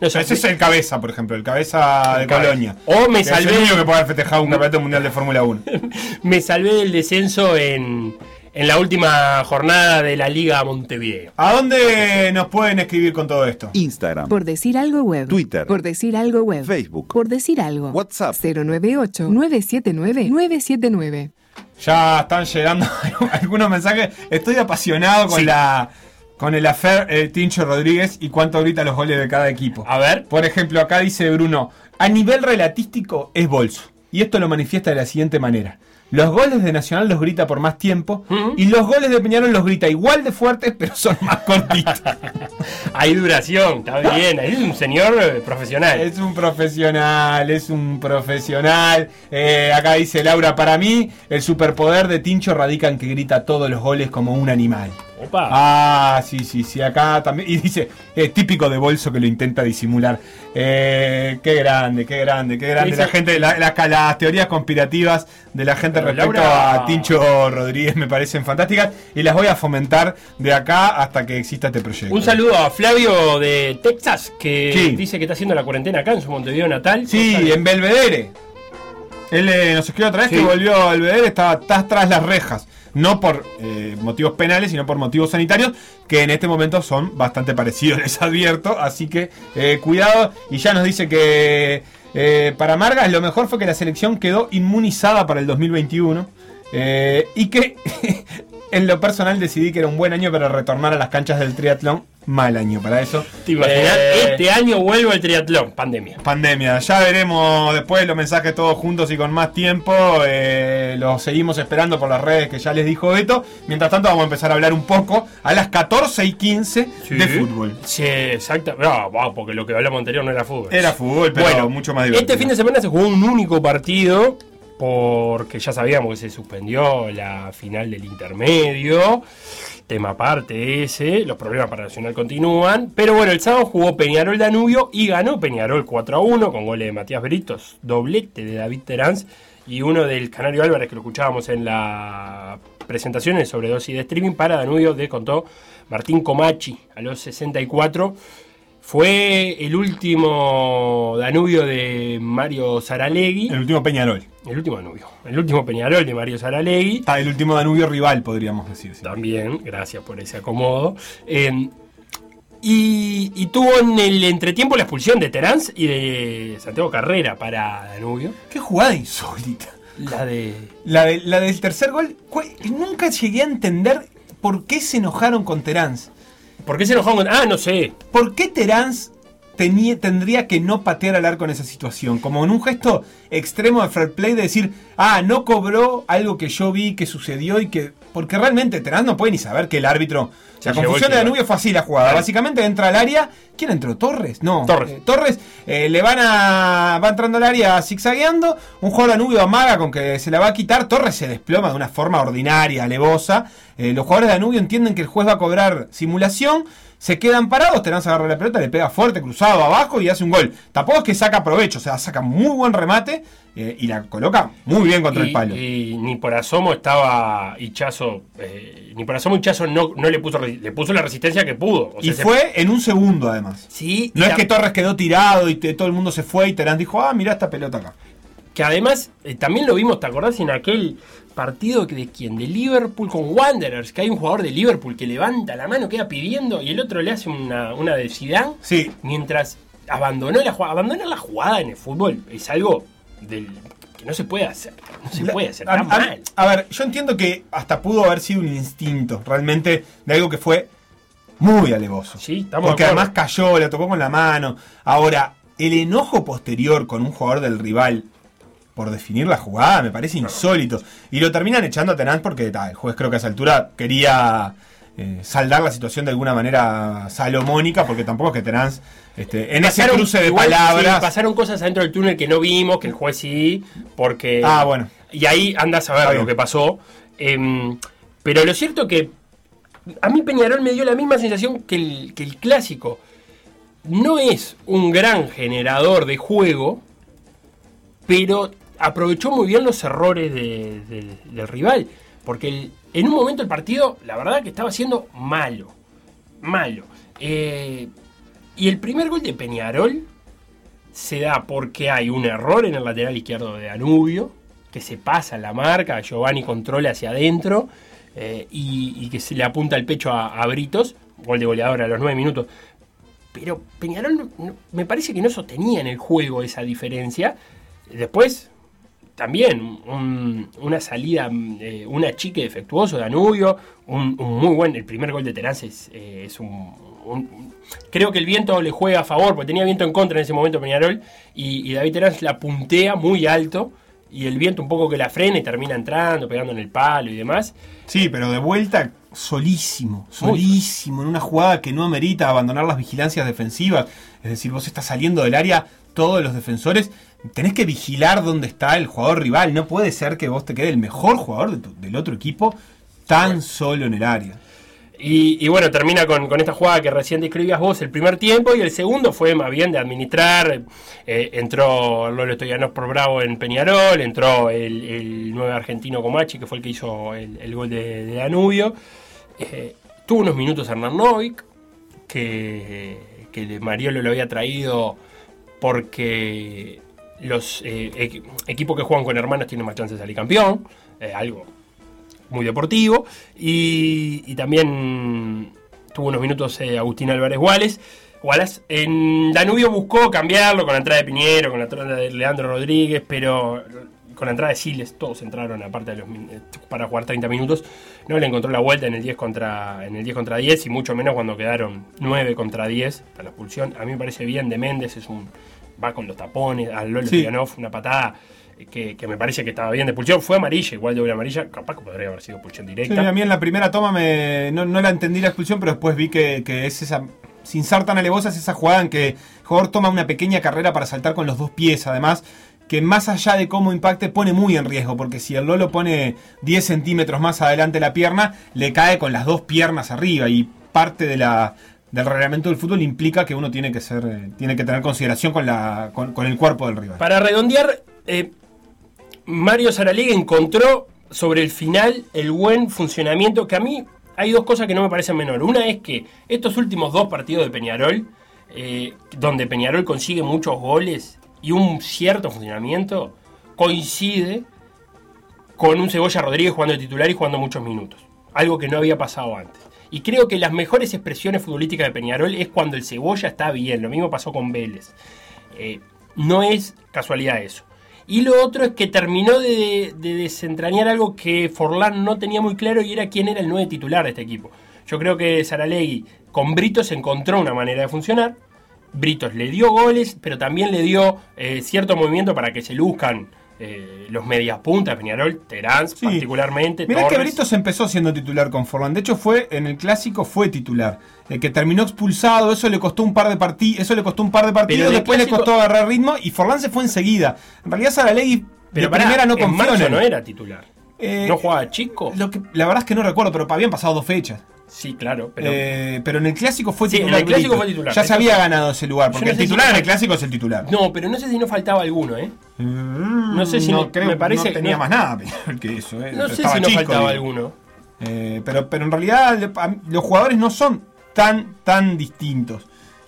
B: No sé,
A: Ese es el cabeza, por ejemplo, el cabeza de
B: cabeza.
A: Colonia.
B: O me
A: Es
B: salvé-
A: el único que puede haber festejado un <laughs> campeonato mundial de Fórmula 1.
B: me salvé del descenso en, en la última jornada de la Liga Montevideo.
A: ¿A dónde nos pueden escribir con todo esto?
L: Instagram,
M: Por decir algo web.
L: Twitter,
M: Por decir algo web.
L: Facebook,
M: Por decir algo.
L: WhatsApp.
M: 098-979-979.
A: Ya están llegando <laughs> algunos mensajes. Estoy apasionado con
B: Sí.
A: la con el affair eh, Tincho Rodríguez y cuánto grita los goles de cada equipo.
B: A ver.
A: Por ejemplo, acá dice Bruno, a nivel relatístico es bolso. Y esto lo manifiesta de la siguiente manera. Los goles de Nacional los grita por más tiempo y los goles de Peñarol los grita igual de fuertes, pero son más cortitos. <laughs>
B: Hay duración, está bien. Es un señor eh, profesional.
A: Es un profesional, es un profesional. Eh, acá dice Laura, para mí el superpoder de Tincho radica en que grita todos los goles como un animal.
B: Opa.
A: Ah, sí, sí, sí, acá también. Y dice, es típico de bolso que lo intenta disimular. Eh, qué grande, qué grande, qué grande. La gente, la- la- las teorías conspirativas de la gente
B: Pero
A: respecto
B: Laura-
A: a Tincho Rodríguez me parecen fantásticas y las voy a fomentar de acá hasta que exista este proyecto.
B: Un saludo a Flavio de Texas, que
A: Sí.
B: dice que está haciendo la cuarentena acá en su Montevideo natal.
A: Sí, en Belvedere. Él eh, nos escribió otra vez
B: Sí.
A: que volvió a Belvedere, estaba tras las rejas. No por eh, motivos penales, sino por motivos sanitarios, que en este momento son bastante parecidos, <laughs> les advierto. Así que eh, cuidado. Y ya nos dice que eh, para Margas lo mejor fue que la selección quedó inmunizada para el 2021. eh, y que <laughs> en lo personal decidí que era un buen año para retornar a las canchas del triatlón. Mal año para eso.
B: ¿Te imaginas?
A: Eh,
B: Este año vuelvo al triatlón, pandemia.
A: Pandemia, ya veremos después los mensajes todos juntos y con más tiempo. eh, los seguimos esperando por las redes que ya les dijo Beto. Mientras tanto, vamos a empezar a hablar un poco a las 14 y 15 de fútbol.
B: Sí, exacto. No, wow, porque lo que hablamos anterior no era fútbol.
A: Era fútbol, pero mucho más divertido.
B: Este fin de semana se jugó un único partido porque ya sabíamos que se suspendió la final del intermedio. Tema aparte ese, los problemas para Nacional continúan. Pero bueno, el sábado jugó Peñarol Danubio y ganó Peñarol 4 a 1 con goles de Matías Britos, doblete de David Terán y uno del Canario Álvarez que lo escuchábamos en la presentación en sobredosis de streaming para Danubio de contó Martín Comachi a los 64. Fue el último Danubio de Mario Saralegui.
A: El último Peñarol.
B: El último Danubio. El último Peñarol de Mario Saralegui.
A: Ah, el último Danubio rival, podríamos decir. sí.
B: También, gracias por ese acomodo. Eh, y, y tuvo en el entretiempo la expulsión de Terán y de Santiago Carrera para Danubio.
A: Qué jugada insólita.
B: La de.
A: La, de- la del tercer gol, nunca llegué a entender por qué se enojaron con Terán.
B: ¿Por qué se enojaron con.? Ah, no sé.
A: ¿Por qué Terán tendría que no patear al arco en esa situación? Como en un gesto extremo de fair play de decir, ah, no cobró algo que yo vi que sucedió y que. Porque realmente Terán no puede ni saber que el árbitro. La confusión de. Danubio fue así la jugada. Básicamente entra al área. ¿Quién entró? ¿Torres? No.
B: Torres.
A: Eh, Torres eh, le van a. va entrando al área zigzagueando. Un jugador Danubio amaga con que se la va a quitar. Torres se desploma de una forma ordinaria, alevosa. Eh, los jugadores de Danubio entienden que el juez va a cobrar simulación. Se quedan parados, Terán se agarra la pelota, le pega fuerte, cruzado abajo y hace un gol. Tampoco es que saca provecho, o sea, saca muy buen remate y la coloca muy bien contra el palo.
B: Y, ni por asomo estaba Hichazo. ni por asomo Hichazo no, no le puso resi- le puso la resistencia que pudo. O
A: y
B: se-
A: fue en un segundo además.
B: Sí,
A: No es
B: la-
A: que Torres quedó tirado y te- todo el mundo se fue y Terán dijo, ah, mira esta pelota acá.
B: Que además, eh, también lo vimos, ¿te acordás en aquel partido que de quién? De Liverpool con Wanderers, que hay un jugador de Liverpool que levanta la mano, queda pidiendo, y el otro le hace una, una de Zidane,
A: Sí.
B: mientras abandonó la jugada. Abandonar la jugada en el fútbol es algo del, que no se puede hacer. No se
A: La-
B: puede hacer
A: a,
B: tan
A: a-
B: mal.
A: a ver, yo entiendo que hasta pudo haber sido un instinto, realmente, de algo que fue muy alevoso.
B: Sí, estamos
A: Porque
B: de
A: además cayó, le tocó con la mano. Ahora, el enojo posterior con un jugador del rival por definir la jugada me parece insólito. Y lo terminan echando a Tenán porque ta, el juez creo que a esa altura quería eh, saldar la situación de alguna manera salomónica, porque tampoco es que Tenán, este, en ese cruce de
B: igual,
A: palabras...
B: sí, pasaron cosas adentro del túnel que no vimos, que el juez sí, porque...
A: Ah, bueno.
B: Y ahí andas a ver lo
A: bien.
B: que pasó. Em, pero lo cierto que a mí Peñarol me dio la misma sensación que el, que el clásico. No es un gran generador de juego, pero aprovechó muy bien los errores de- del- del rival. Porque el- en un momento el partido, la verdad que estaba siendo malo. Malo. Eh, y el primer gol de Peñarol se da porque hay un error en el lateral izquierdo de Danubio, que se pasa la marca, Giovanni controla hacia adentro eh, y, que se le apunta el pecho a, a Britos, gol de goleador a los nueve minutos. Pero Peñarol me parece que no sostenía en el juego esa diferencia. Después, también un- una salida, eh, una chique defectuoso de Danubio, un, un muy buen, el primer gol de Terás es, eh, es un, un- Creo que el viento le juega a favor, porque tenía viento en contra en ese momento Peñarol, y, y David Terás la puntea muy alto, y el viento un poco que la frena y termina entrando, pegando en el palo y demás.
A: Sí, pero de vuelta solísimo, solísimo, en una jugada que no amerita abandonar las vigilancias defensivas. Es decir, vos estás saliendo del área, todos los defensores, tenés que vigilar dónde está el jugador rival. No puede ser que vos te quede el mejor jugador de tu- del otro equipo tan solo en el área.
B: Y, y bueno, termina con, con esta jugada que recién describías vos el primer tiempo y el segundo fue más bien de administrar. Eh, entró Lolo Stoyanov por Bravo en Peñarol, entró el, el nuevo argentino Comachi, que fue el que hizo el, el gol de, de Danubio. Eh, tuvo unos minutos Hernán Novik, que, que Mariolo lo había traído porque los eh, equi- equipos que juegan con hermanos tienen más chances de salir campeón. eh, algo muy deportivo. Y, y también tuvo unos minutos eh, Agustín Álvarez Wallace. Wallace. En Danubio buscó cambiarlo con la entrada de Piñero, con la entrada de Leandro Rodríguez, pero con la entrada de Siles, todos entraron aparte de los para jugar 30 minutos, no le encontró la vuelta en el 10 contra en el 10 contra 10 y mucho menos cuando quedaron 9 contra 10 para la expulsión. A mí me parece bien de Méndez, es un va con los tapones, al Lolo
A: Sí.
B: Piganov, una patada eh, que, que me parece que estaba bien de expulsión. Fue amarilla, igual doble amarilla, capaz que podría haber sido
A: Sí,
B: directa.
A: a mí en la primera toma me, no, no la entendí la expulsión, pero después vi que, que es esa. Sin ser tan alevosa, es esa jugada en que el jugador toma una pequeña carrera para saltar con los dos pies, además. Que más allá de cómo impacte, pone muy en riesgo, porque si el Lolo pone 10 centímetros más adelante la pierna, le cae con las dos piernas arriba. Y parte de la, del reglamento del fútbol implica que uno tiene que ser eh, tiene que tener consideración con, la, con, el cuerpo del rival.
B: Para redondear, eh, Mario Saralegui encontró sobre el final el buen funcionamiento que a mí hay dos cosas que no me parecen menor. Una es que estos últimos dos partidos de Peñarol, eh, donde Peñarol consigue muchos goles y un cierto funcionamiento, coincide con un Cebolla Rodríguez jugando de titular y jugando muchos minutos. Algo que no había pasado antes. Y creo que las mejores expresiones futbolísticas de Peñarol es cuando el Cebolla está bien. Lo mismo pasó con Vélez. Eh, no es casualidad eso. Y lo otro es que terminó de, de desentrañar algo que Forlán no tenía muy claro y era quién era el nueve titular de este equipo. Yo creo que Saralegui con Britos encontró una manera de funcionar. Britos le dio goles, pero también le dio eh, cierto movimiento para que se luzcan eh, los medias puntas, Peñarol, Terán particularmente.
A: Mirá que
B: Torres.
A: Britos empezó siendo titular con Forlán. De hecho, fue en el clásico fue titular. El que terminó expulsado, eso le costó un par de partidos, eso le costó un par de partidos, después le costó agarrar ritmo y Forlán se fue enseguida. En realidad Saralegui
B: Pero
A: de
B: pará,
A: primera no confió en él.
B: no era titular.
A: Eh,
B: ¿No jugaba chico?
A: Lo que, la verdad es que no recuerdo, pero habían pasado dos fechas.
B: Sí, claro, pero...
A: Eh, pero en el clásico fue
B: Sí, en
A: titular.
B: el clásico fue titular.
A: Ya se había ganado ese lugar, porque
B: no
A: el
B: si
A: titular en el clásico es el titular.
B: No, pero no sé si no faltaba alguno, ¿eh? No sé si
A: no
B: no-
A: creo,
B: me parece
A: no tenía más nada que eso. eh.
B: No sé si no
A: chico,
B: faltaba
A: digo.
B: alguno.
A: Eh, pero, pero en realidad los jugadores no son tan, tan distintos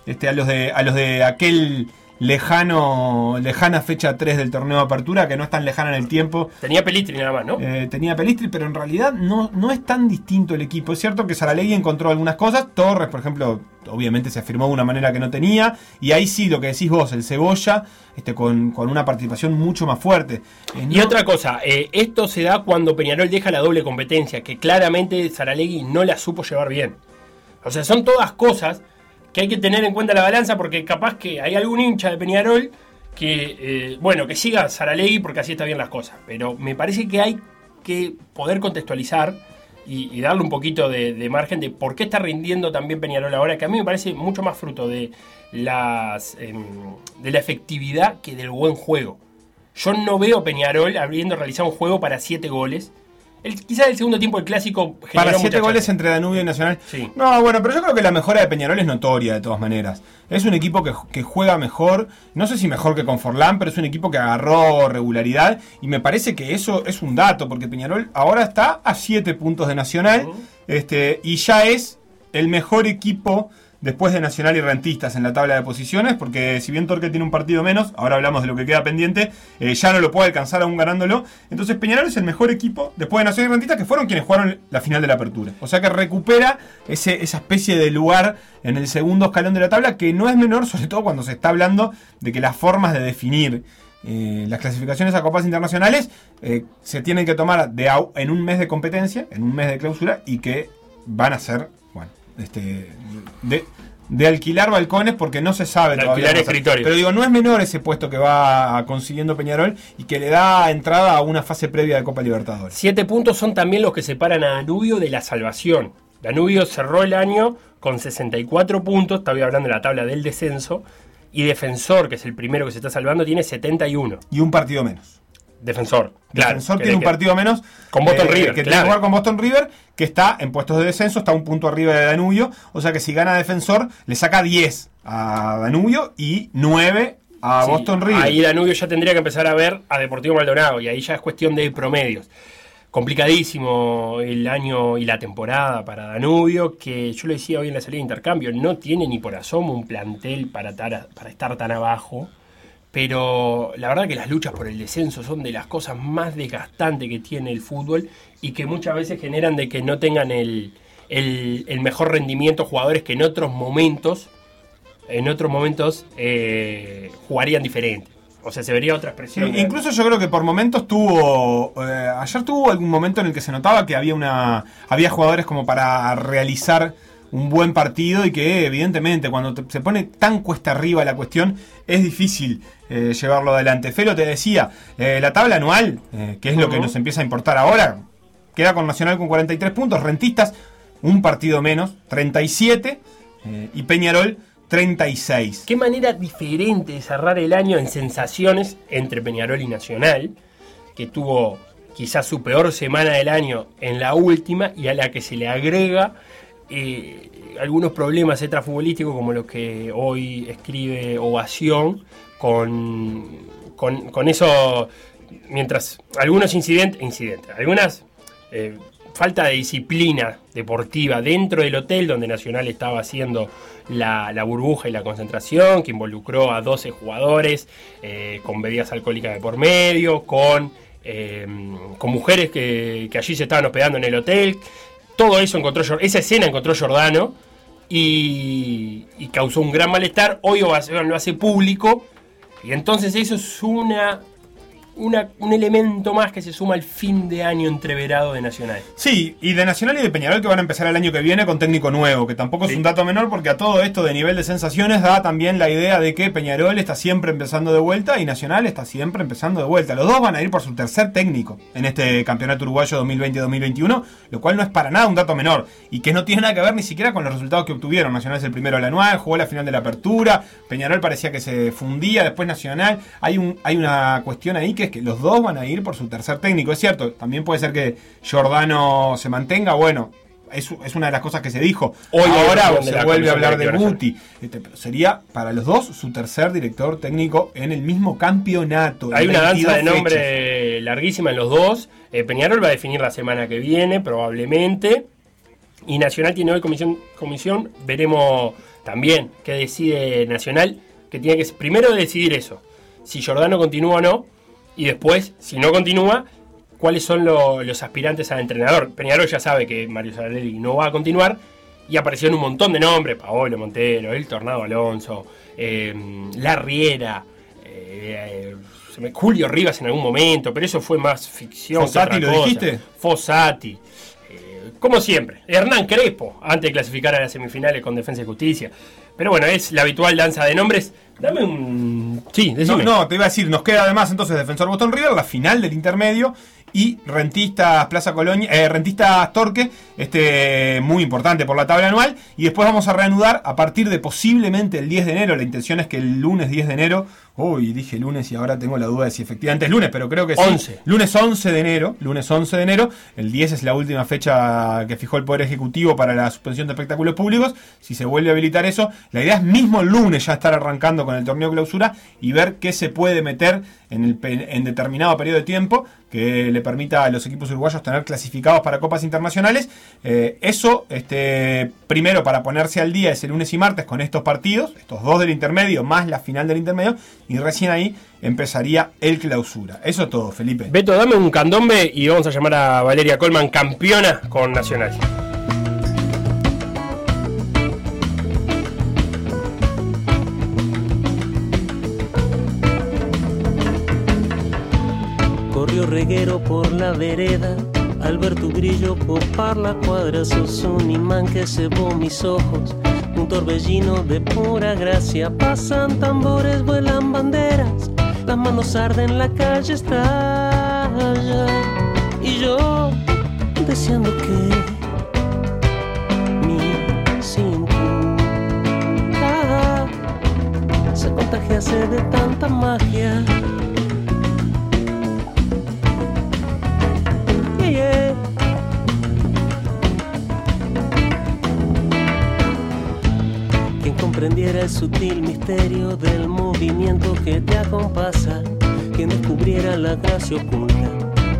A: este, a, los de, a los de aquel lejano lejana fecha 3 del torneo de apertura, que no es tan lejana en el tiempo.
B: Tenía Pelistri nada más, ¿no?
A: Eh, tenía Pelistri, pero en realidad no, no es tan distinto el equipo. Es cierto que Saralegui encontró algunas cosas. Torres, por ejemplo, obviamente se afirmó de una manera que no tenía. Y ahí sí, lo que decís vos, el Cebolla, este, con, con una participación mucho más fuerte. Eh,
B: Y otra cosa, eh, esto se da cuando Peñarol deja la doble competencia, que claramente Saralegui no la supo llevar bien. O sea, son todas cosas que hay que tener en cuenta en la balanza porque capaz que hay algún hincha de Peñarol que, eh, bueno, que siga Saralegui porque así está bien las cosas. Pero me parece que hay que poder contextualizar y, darle un poquito de, margen de por qué está rindiendo también Peñarol ahora, que a mí me parece mucho más fruto de, las, em, de la efectividad que del buen juego. Yo no veo Peñarol habiendo realizado un juego para siete goles. El, quizás el segundo tiempo del clásico generó
A: Para siete goles entre Danubio y Nacional.
B: Sí.
A: No, bueno, pero yo creo que la mejora de Peñarol es notoria de todas maneras. Es un equipo que, que juega mejor, no sé si mejor que con Forlán, pero es un equipo que agarró regularidad y me parece que eso es un dato, porque Peñarol ahora está a 7 puntos de Nacional este, y ya es el mejor equipo después de Nacional y Rentistas en la tabla de posiciones, porque si bien Torque tiene un partido menos, ahora hablamos de lo que queda pendiente, eh, ya no lo puede alcanzar aún ganándolo. Entonces Peñarol es el mejor equipo después de Nacional y Rentistas, que fueron quienes jugaron la final de la apertura. O sea que recupera ese, esa especie de lugar en el segundo escalón de la tabla, que no es menor, sobre todo cuando se está hablando de que las formas de definir eh, las clasificaciones a copas internacionales eh, se tienen que tomar de, en un mes de competencia, en un mes de clausura, y que van a ser, este, de, de alquilar balcones porque no se sabe
B: De
A: todavía.
B: alquilar escritorios.
A: Pero digo, no es menor ese puesto que va consiguiendo Peñarol y que le da entrada a una fase previa de Copa Libertadores.
B: Siete puntos son también los que separan a Danubio de la salvación. Danubio cerró el año con 64 puntos, estaba hablando de la tabla del descenso, y Defensor, que es el primero que se está salvando, tiene 71.
A: Y un partido menos.
B: Defensor, claro.
A: Defensor tiene un partido menos.
B: Con Boston
A: eh,
B: River,
A: Que tiene que jugar con Boston River, que está en puestos de descenso, está un punto arriba de Danubio. O sea que si gana Defensor, le saca 10 a Danubio y 9 a
B: Sí,
A: Boston River.
B: Ahí Danubio ya tendría que empezar a ver a Deportivo Maldonado y ahí ya es cuestión de promedios. Complicadísimo el año y la temporada para Danubio, que yo lo decía hoy en la salida de intercambio, no tiene ni por asomo un plantel para, tar- para estar tan abajo, pero la verdad que las luchas por el descenso son de las cosas más desgastantes que tiene el fútbol y que muchas veces generan de que no tengan el, el- mejor rendimiento jugadores que en otros momentos en otros momentos eh, jugarían diferente. O sea, se vería otra expresión.
A: Incluso yo creo que por momentos tuvo. eh, ayer tuvo algún momento en el que se notaba que había una. había jugadores como para realizar un buen partido y que evidentemente cuando te- se pone tan cuesta arriba la cuestión es difícil eh, llevarlo adelante. Felo te decía, eh, la tabla anual, eh, que es lo que nos empieza a importar ahora, queda con Nacional con 43 puntos, Rentistas un partido menos, 37 eh, y Peñarol 36.
B: Qué manera diferente de cerrar el año en sensaciones entre Peñarol y Nacional, que tuvo quizás su peor semana del año en la última y a la que se le agrega algunos problemas extrafutbolísticos como los que hoy escribe Ovación con, con, con eso, mientras algunos incidentes, incidentes, algunas eh, falta de disciplina deportiva dentro del hotel donde Nacional estaba haciendo la, la burbuja y la concentración, que involucró a 12 jugadores eh, con bebidas alcohólicas de por medio, con, eh, con mujeres que allí se estaban hospedando en el hotel. Todo eso encontró esa escena encontró Giordano y, y causó un gran malestar. Hoy lo hace público y entonces eso es una, una- un elemento más que se suma al fin de año entreverado de Nacional.
A: Sí, y de Nacional y de Peñarol que van a empezar el año que viene con técnico nuevo, que tampoco es un dato menor porque a todo esto de nivel de sensaciones da también la idea de que Peñarol está siempre empezando de vuelta y Nacional está siempre empezando de vuelta. Los dos van a ir por su tercer técnico en este campeonato uruguayo 2020-2021, lo cual no es para nada un dato menor y que no tiene nada que ver ni siquiera con los resultados que obtuvieron. Nacional es el primero del anual, jugó la final de la apertura, Peñarol parecía que se fundía, después Nacional. Hay, un, hay una cuestión ahí que es que los dos van a ir por su tercer técnico. Es cierto, también puede ser que Giordano se mantenga, bueno. Es, es una de las cosas que se dijo.
B: Hoy
A: Ahora se vuelve a hablar de Guti. Este, pero sería para los dos su tercer director técnico en el mismo campeonato.
B: Hay una danza
A: 22
B: de nombre
A: fechas.
B: larguísima en los dos. Eh, Peñarol va a definir la semana que viene, probablemente. Y Nacional tiene hoy comisión, comisión. Veremos también qué decide Nacional. Que tiene que primero decidir eso. Si Giordano continúa o no. Y después, si no continúa, cuáles son lo- los aspirantes al entrenador. Peñarol ya sabe que Mario Sardelli no va a continuar. Y aparecieron un montón de nombres. Paolo Montero, El Tornado Alonso, eh, La Riera. eh, Julio Rivas en algún momento, pero eso fue más ficción. que
A: ¿Fossati
B: otra
A: lo
B: cosa.
A: dijiste?
B: Fossati. Eh, como siempre, Hernán Crespo, antes de clasificar a las semifinales con Defensa y Justicia. Pero bueno, es la habitual danza de nombres. Dame un. Sí,
A: No,
B: decime.
A: no, te iba a decir, nos queda además entonces Defensor Boston River, la final del intermedio y Rentistas Plaza Colonia, eh, Rentistas Torque, este muy importante por la tabla anual. Y después vamos a reanudar a partir de posiblemente el 10 de enero. La intención es que el lunes 10 de enero, uy, dije lunes y ahora tengo la duda de si efectivamente es lunes, pero creo que sí.
B: 11.
A: Lunes 11 de enero, lunes 11 de enero, el 10 es la última fecha que fijó el Poder Ejecutivo para la suspensión de espectáculos públicos. Si se vuelve a habilitar eso, la idea es mismo el lunes ya estar arrancando con el torneo clausura y ver qué se puede meter en, el, en determinado periodo de tiempo que le permita a los equipos uruguayos tener clasificados para copas internacionales. Eh, eso, este, primero para ponerse al día es el lunes y martes con estos partidos, estos dos del intermedio más la final del intermedio, y recién ahí empezaría el clausura. Eso es todo, Felipe.
B: Beto, dame un candombe y vamos a llamar a Valeria Colman campeona con Nacional.
K: Reguero por la vereda, al ver tu brillo copar la cuadra, sos un imán que cebó mis ojos, un torbellino de pura gracia. Pasan tambores, vuelan banderas, las manos arden, la calle estalla. Y yo deseando que se contagiase de tanta magia. Quien comprendiera el sutil misterio del movimiento que te acompasa, quien descubriera la gracia oculta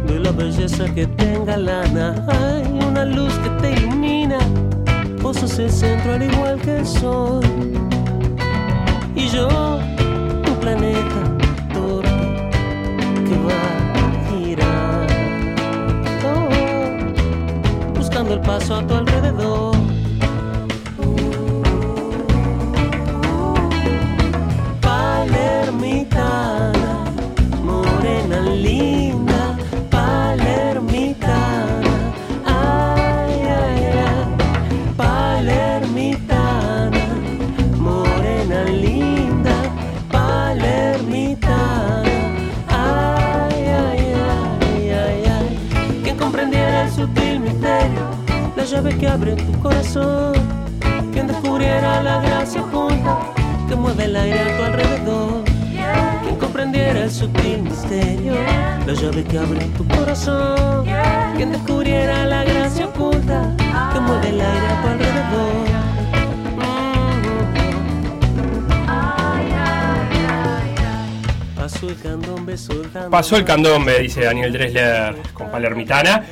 K: de la belleza que tenga lana. Hay una luz que te ilumina, vos sos el centro al igual que el sol. Y yo, tu planeta torpe que va buscando el paso a tu alrededor.
N: Abre tu corazón. Quien descubriera la gracia oculta que mueve el aire a tu alrededor. Quien comprendiera el sutil misterio, la llave que abre tu corazón. Quien descubriera la gracia oculta que mueve el aire a tu alrededor. Pasó el candombe,
B: dice Daniel Dresler con Palermitana.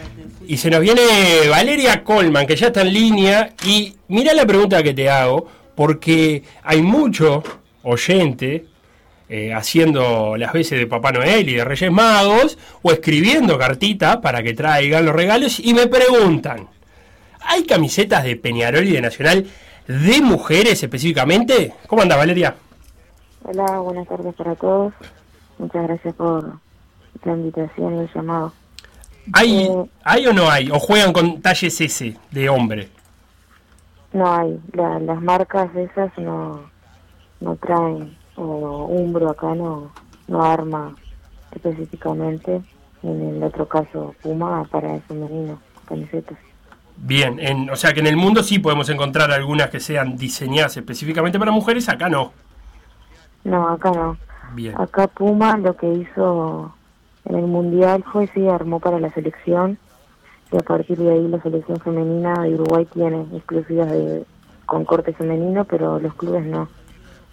B: Y se nos viene Valeria Colman, que ya está en línea. Y mira la pregunta que te hago, porque hay mucho oyente eh, haciendo las veces de Papá Noel y de Reyes Magos, o escribiendo cartita para que traigan los regalos, y me preguntan, ¿hay camisetas de Peñarol y de Nacional de mujeres específicamente? ¿Cómo anda Valeria?
O: Hola, buenas tardes para todos. Muchas gracias por la invitación y el llamado.
B: ¿Hay,
O: Eh,
B: ¿Hay o no hay? ¿O juegan con talles S de hombre?
O: no hay, la- las marcas esas no, no traen, o Umbro acá no, no arma específicamente, en el otro caso Puma para femenino, camisetas.
B: Bien, en, o sea que en el mundo sí podemos encontrar algunas que sean diseñadas específicamente para mujeres, acá no.
O: No, acá no.
B: Bien.
O: Acá Puma lo que hizo en el Mundial fue, sí, armó para la selección y a partir de ahí la selección femenina de Uruguay tiene exclusivas de, con corte femenino, pero los clubes no.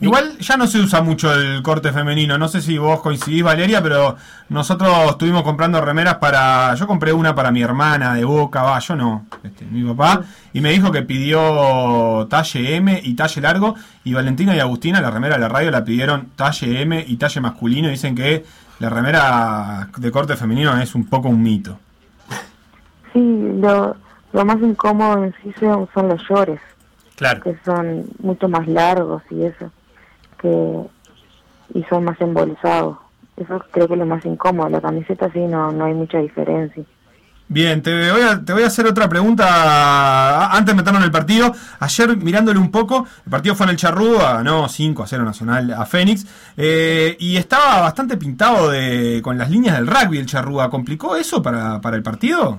A: Igual ya no se usa mucho el corte femenino. No sé si vos coincidís, Valeria, pero nosotros estuvimos comprando remeras para. Yo compré una para mi hermana de Boca, va, yo no, este, mi papá, y me dijo que pidió talle M y talle largo. Y Valentina y Agustina, la remera de la radio, la pidieron talle M y talle masculino. Y dicen que la remera de corte femenino es un poco un mito.
O: Sí, lo, lo más incómodo en sí son, son los llores,
B: Claro.
O: que son mucho más largos y eso, que y son más embolizados. Eso creo que es lo más incómodo. La camiseta sí no, no hay mucha diferencia.
A: Bien, te voy, a, te voy a hacer otra pregunta antes de meternos en el partido. Ayer, mirándole un poco, el partido fue en el Charrúa, ganó 5 a 0 Nacional a Fénix, eh, y estaba bastante pintado de, con las líneas del rugby el Charrúa. ¿Complicó eso para, para el partido?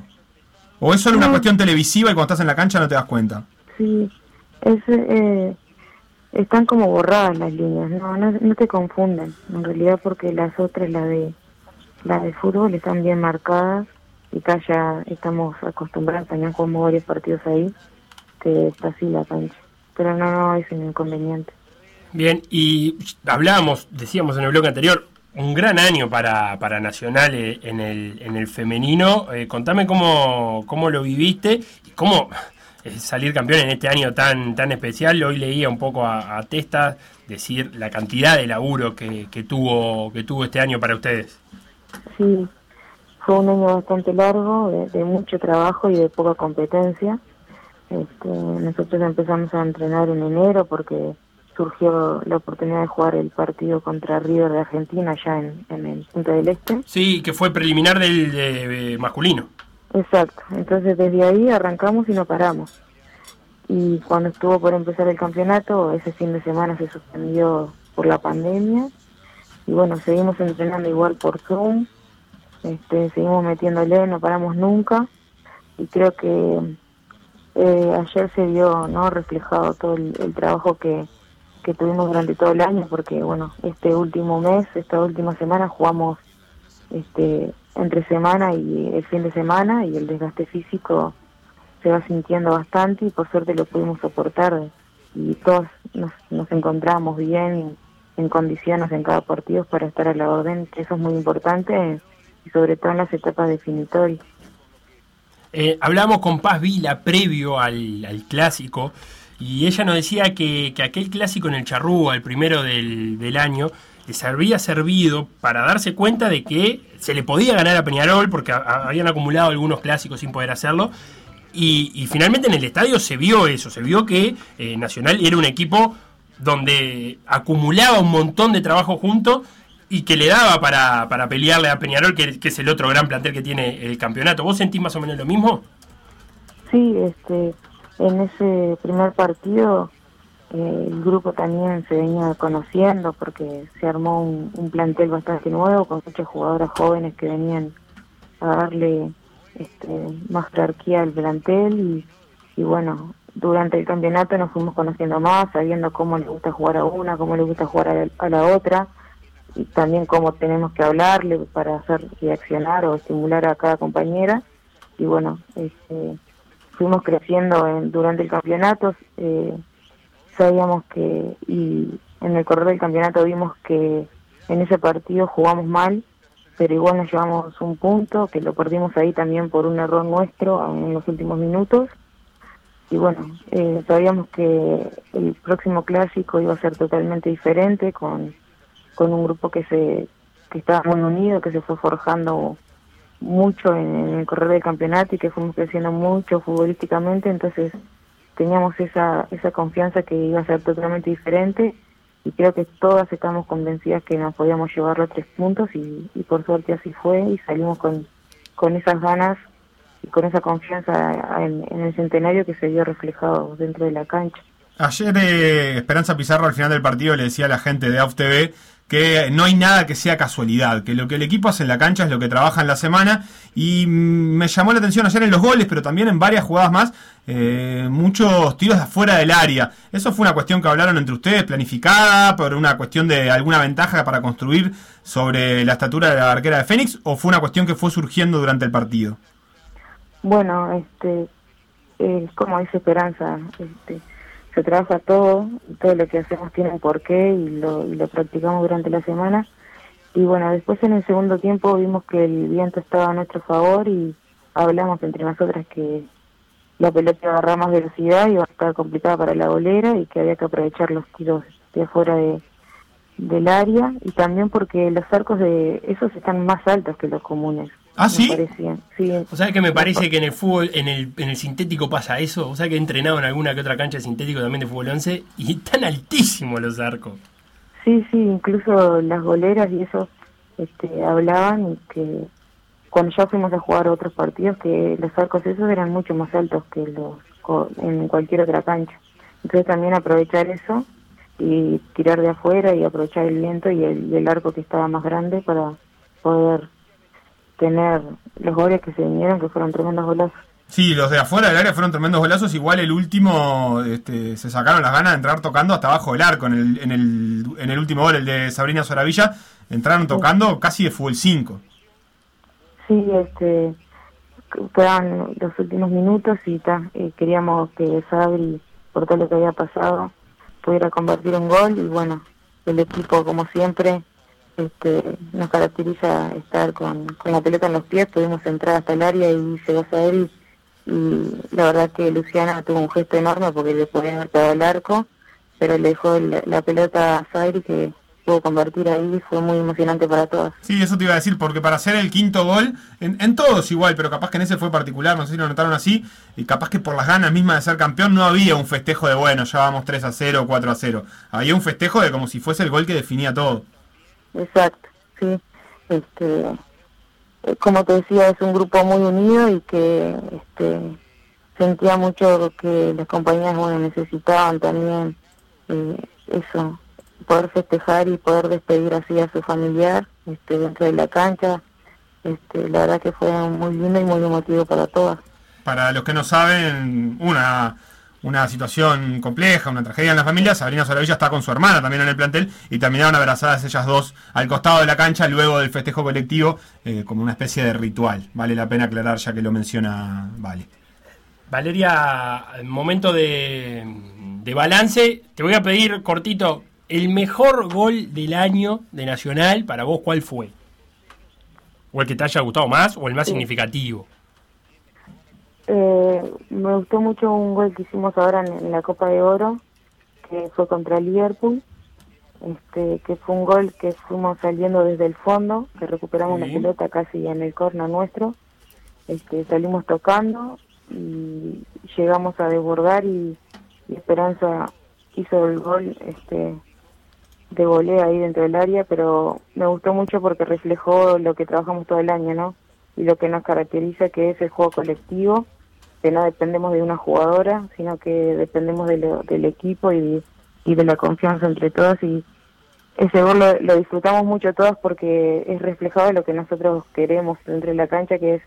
A: ¿O es solo una
O: No.
A: cuestión televisiva y cuando estás en la cancha no te das cuenta?
O: Sí, es, eh, están como borradas las líneas, no, no, no te confunden, en realidad porque las otras, la de, la de fútbol, están bien marcadas acá ya estamos acostumbrados, también jugamos varios partidos ahí, que está así la cancha, pero no, no es un inconveniente.
B: Bien, y hablábamos, decíamos en el bloque anterior, un gran año para, para Nacional eh, en el, en el femenino. Eh, contame cómo, cómo lo viviste y cómo eh, salir campeón en este año tan, tan especial. Hoy leía un poco a, a Testa decir la cantidad de laburo que, que tuvo, que tuvo este año para ustedes.
O: Sí, fue un año bastante largo, de, de mucho trabajo y de poca competencia. Este, nosotros empezamos a entrenar en enero porque surgió la oportunidad de jugar el partido contra River de Argentina allá en, en el Punta del Este.
B: Sí, que fue preliminar del de, masculino.
O: Exacto, entonces desde ahí arrancamos y no paramos. Y cuando estuvo por empezar el campeonato, ese fin de semana se suspendió por la pandemia. Y bueno, seguimos entrenando igual por Zoom, este, seguimos metiéndole, no paramos nunca. Y creo que eh, ayer se vio no reflejado todo el, trabajo que, que tuvimos durante todo el año, porque bueno, este último mes, esta última semana jugamos este entre semana y el fin de semana y el desgaste físico se va sintiendo bastante y por suerte lo pudimos soportar. Y todos nos, nos encontramos bien en condiciones en cada partido para estar a la orden, eso es muy importante sobre todo en las etapas definitorias.
B: Eh, hablamos con Paz Vila previo al, al clásico y ella nos decía que, que aquel clásico en el Charrúa, el primero del, del año, les había servido para darse cuenta de que se le podía ganar a Peñarol porque habían acumulado algunos clásicos sin poder hacerlo. Y, y finalmente en el estadio se vio eso, se vio que eh, Nacional era un equipo donde acumulaba un montón de trabajo junto y que le daba para, para pelearle a Peñarol, que, que es el otro gran plantel que tiene el campeonato. ¿Vos sentís más o menos lo mismo?
O: Sí, este, en ese primer partido eh, el grupo también se venía conociendo porque se armó un, plantel bastante nuevo con muchas jugadoras jóvenes que venían a darle este, más jerarquía al plantel y, bueno, durante el campeonato nos fuimos conociendo más, sabiendo cómo le gusta jugar a una, cómo le gusta jugar a, a la otra, también cómo tenemos que hablarle para hacer reaccionar o estimular a cada compañera. Y bueno, este, fuimos creciendo en- durante el campeonato, eh, sabíamos que, y en el correr del campeonato vimos que en ese partido jugamos mal, pero igual nos llevamos un punto, que lo perdimos ahí también por un error nuestro en los últimos minutos. Y bueno, eh, sabíamos que el próximo clásico iba a ser totalmente diferente, con, con un grupo que se que estaba muy unido, que se fue forjando mucho en, el correr del campeonato y que fuimos creciendo mucho futbolísticamente, entonces teníamos esa, esa confianza que iba a ser totalmente diferente y creo que todas estamos convencidas que nos podíamos llevar los tres puntos y, y por suerte así fue y salimos con, con esas ganas y con esa confianza en, en el centenario que se vio reflejado dentro de la cancha.
A: Ayer eh, Esperanza Pizarro al final del partido le decía a la gente de AUF TV que no hay nada que sea casualidad, que lo que el equipo hace en la cancha es lo que trabaja en la semana y mm, me llamó la atención ayer en los goles, pero también en varias jugadas más, eh, muchos tiros de afuera del área. ¿Eso fue una cuestión que hablaron entre ustedes, planificada, por una cuestión de alguna ventaja para construir sobre la estatura de la arquera de Fénix o fue una cuestión que fue surgiendo durante el partido?
O: Bueno, este, como dice Esperanza, este, se trabaja todo, todo lo que hacemos tiene un porqué y lo, practicamos durante la semana. Y bueno, después en el segundo tiempo vimos que el viento estaba a nuestro favor y hablamos entre nosotras que la pelota iba a agarrar más velocidad y iba a estar complicada para la bolera y que había que aprovechar los tiros de afuera de, del área y también porque los arcos de esos están más altos que los comunes.
B: ¿Ah, sí? O sea que me parece que en el fútbol, en el, en el sintético pasa eso. O sea que he entrenado en alguna que otra cancha de sintético también de fútbol 11 y están altísimos los arcos.
O: Sí, sí, incluso las goleras y eso este, hablaban y que cuando ya fuimos a jugar otros partidos que los arcos esos eran mucho más altos que los en cualquier otra cancha. Entonces también aprovechar eso y tirar de afuera y aprovechar el viento y el, y el arco que estaba más grande para poder tener los goles que se vinieron, que fueron tremendos golazos.
A: Sí, los de afuera del área fueron tremendos golazos. Igual el último este, se sacaron las ganas de entrar tocando hasta abajo del arco. En el, en el, en el último gol, el de Sabrina Soravilla, entraron tocando casi de fútbol 5.
O: Sí, este, quedaban los últimos minutos y ta, eh, queríamos que Sabri, por todo lo que había pasado, pudiera convertir un gol y bueno, el equipo como siempre este, nos caracteriza estar con, la pelota en los pies, pudimos entrar hasta el área y llegó Sabri y la verdad que Luciana tuvo un gesto enorme porque le podía haber pegado el arco, pero le dejó la, pelota a Sabri que pudo convertir ahí fue muy emocionante para todos.
A: Sí, eso te iba a decir, porque para hacer el quinto gol, en, en todos igual, pero capaz que en ese fue particular, no sé si lo notaron así, y capaz que por las ganas mismas de ser campeón no había un festejo de, bueno, ya vamos 3 a 0, 4 a 0. Había un festejo de como si fuese el gol que definía todo.
O: Exacto, sí. Este, eh, como te decía, es un grupo muy unido y que este, sentía mucho que las compañías bueno, necesitaban también eh, eso, poder festejar y poder despedir así a su familiar este, dentro de la cancha. Este, la verdad que fue muy lindo y muy emotivo para todas.
A: Para los que no saben, una, una situación compleja, una tragedia en la familia. Sabrina Solavilla está con su hermana también en el plantel y terminaron abrazadas ellas dos al costado de la cancha luego del festejo colectivo eh, como una especie de ritual. Vale la pena aclarar ya que lo menciona Vale.
B: Valeria, momento de, de balance. Te voy a pedir cortito, el mejor gol del año de Nacional, para vos, ¿cuál fue? ¿O el que te haya gustado más o el más
O: Sí.
B: significativo?
O: Eh, me gustó mucho un gol que hicimos ahora en, en la Copa de Oro, que fue contra Liverpool, este, que fue un gol que fuimos saliendo desde el fondo, que recuperamos
B: Sí.
O: la pelota casi en el corno nuestro, este, salimos tocando y llegamos a desbordar y, y Esperanza hizo el gol este, de volea ahí dentro del área, pero me gustó mucho porque reflejó lo que trabajamos todo el año, ¿no? Y lo que nos caracteriza que es el juego colectivo, que no dependemos de una jugadora, sino que dependemos de lo- del equipo y, y de la confianza entre todas y ese gol lo, lo disfrutamos mucho todas porque es reflejado de lo que nosotros queremos dentro de la cancha, que es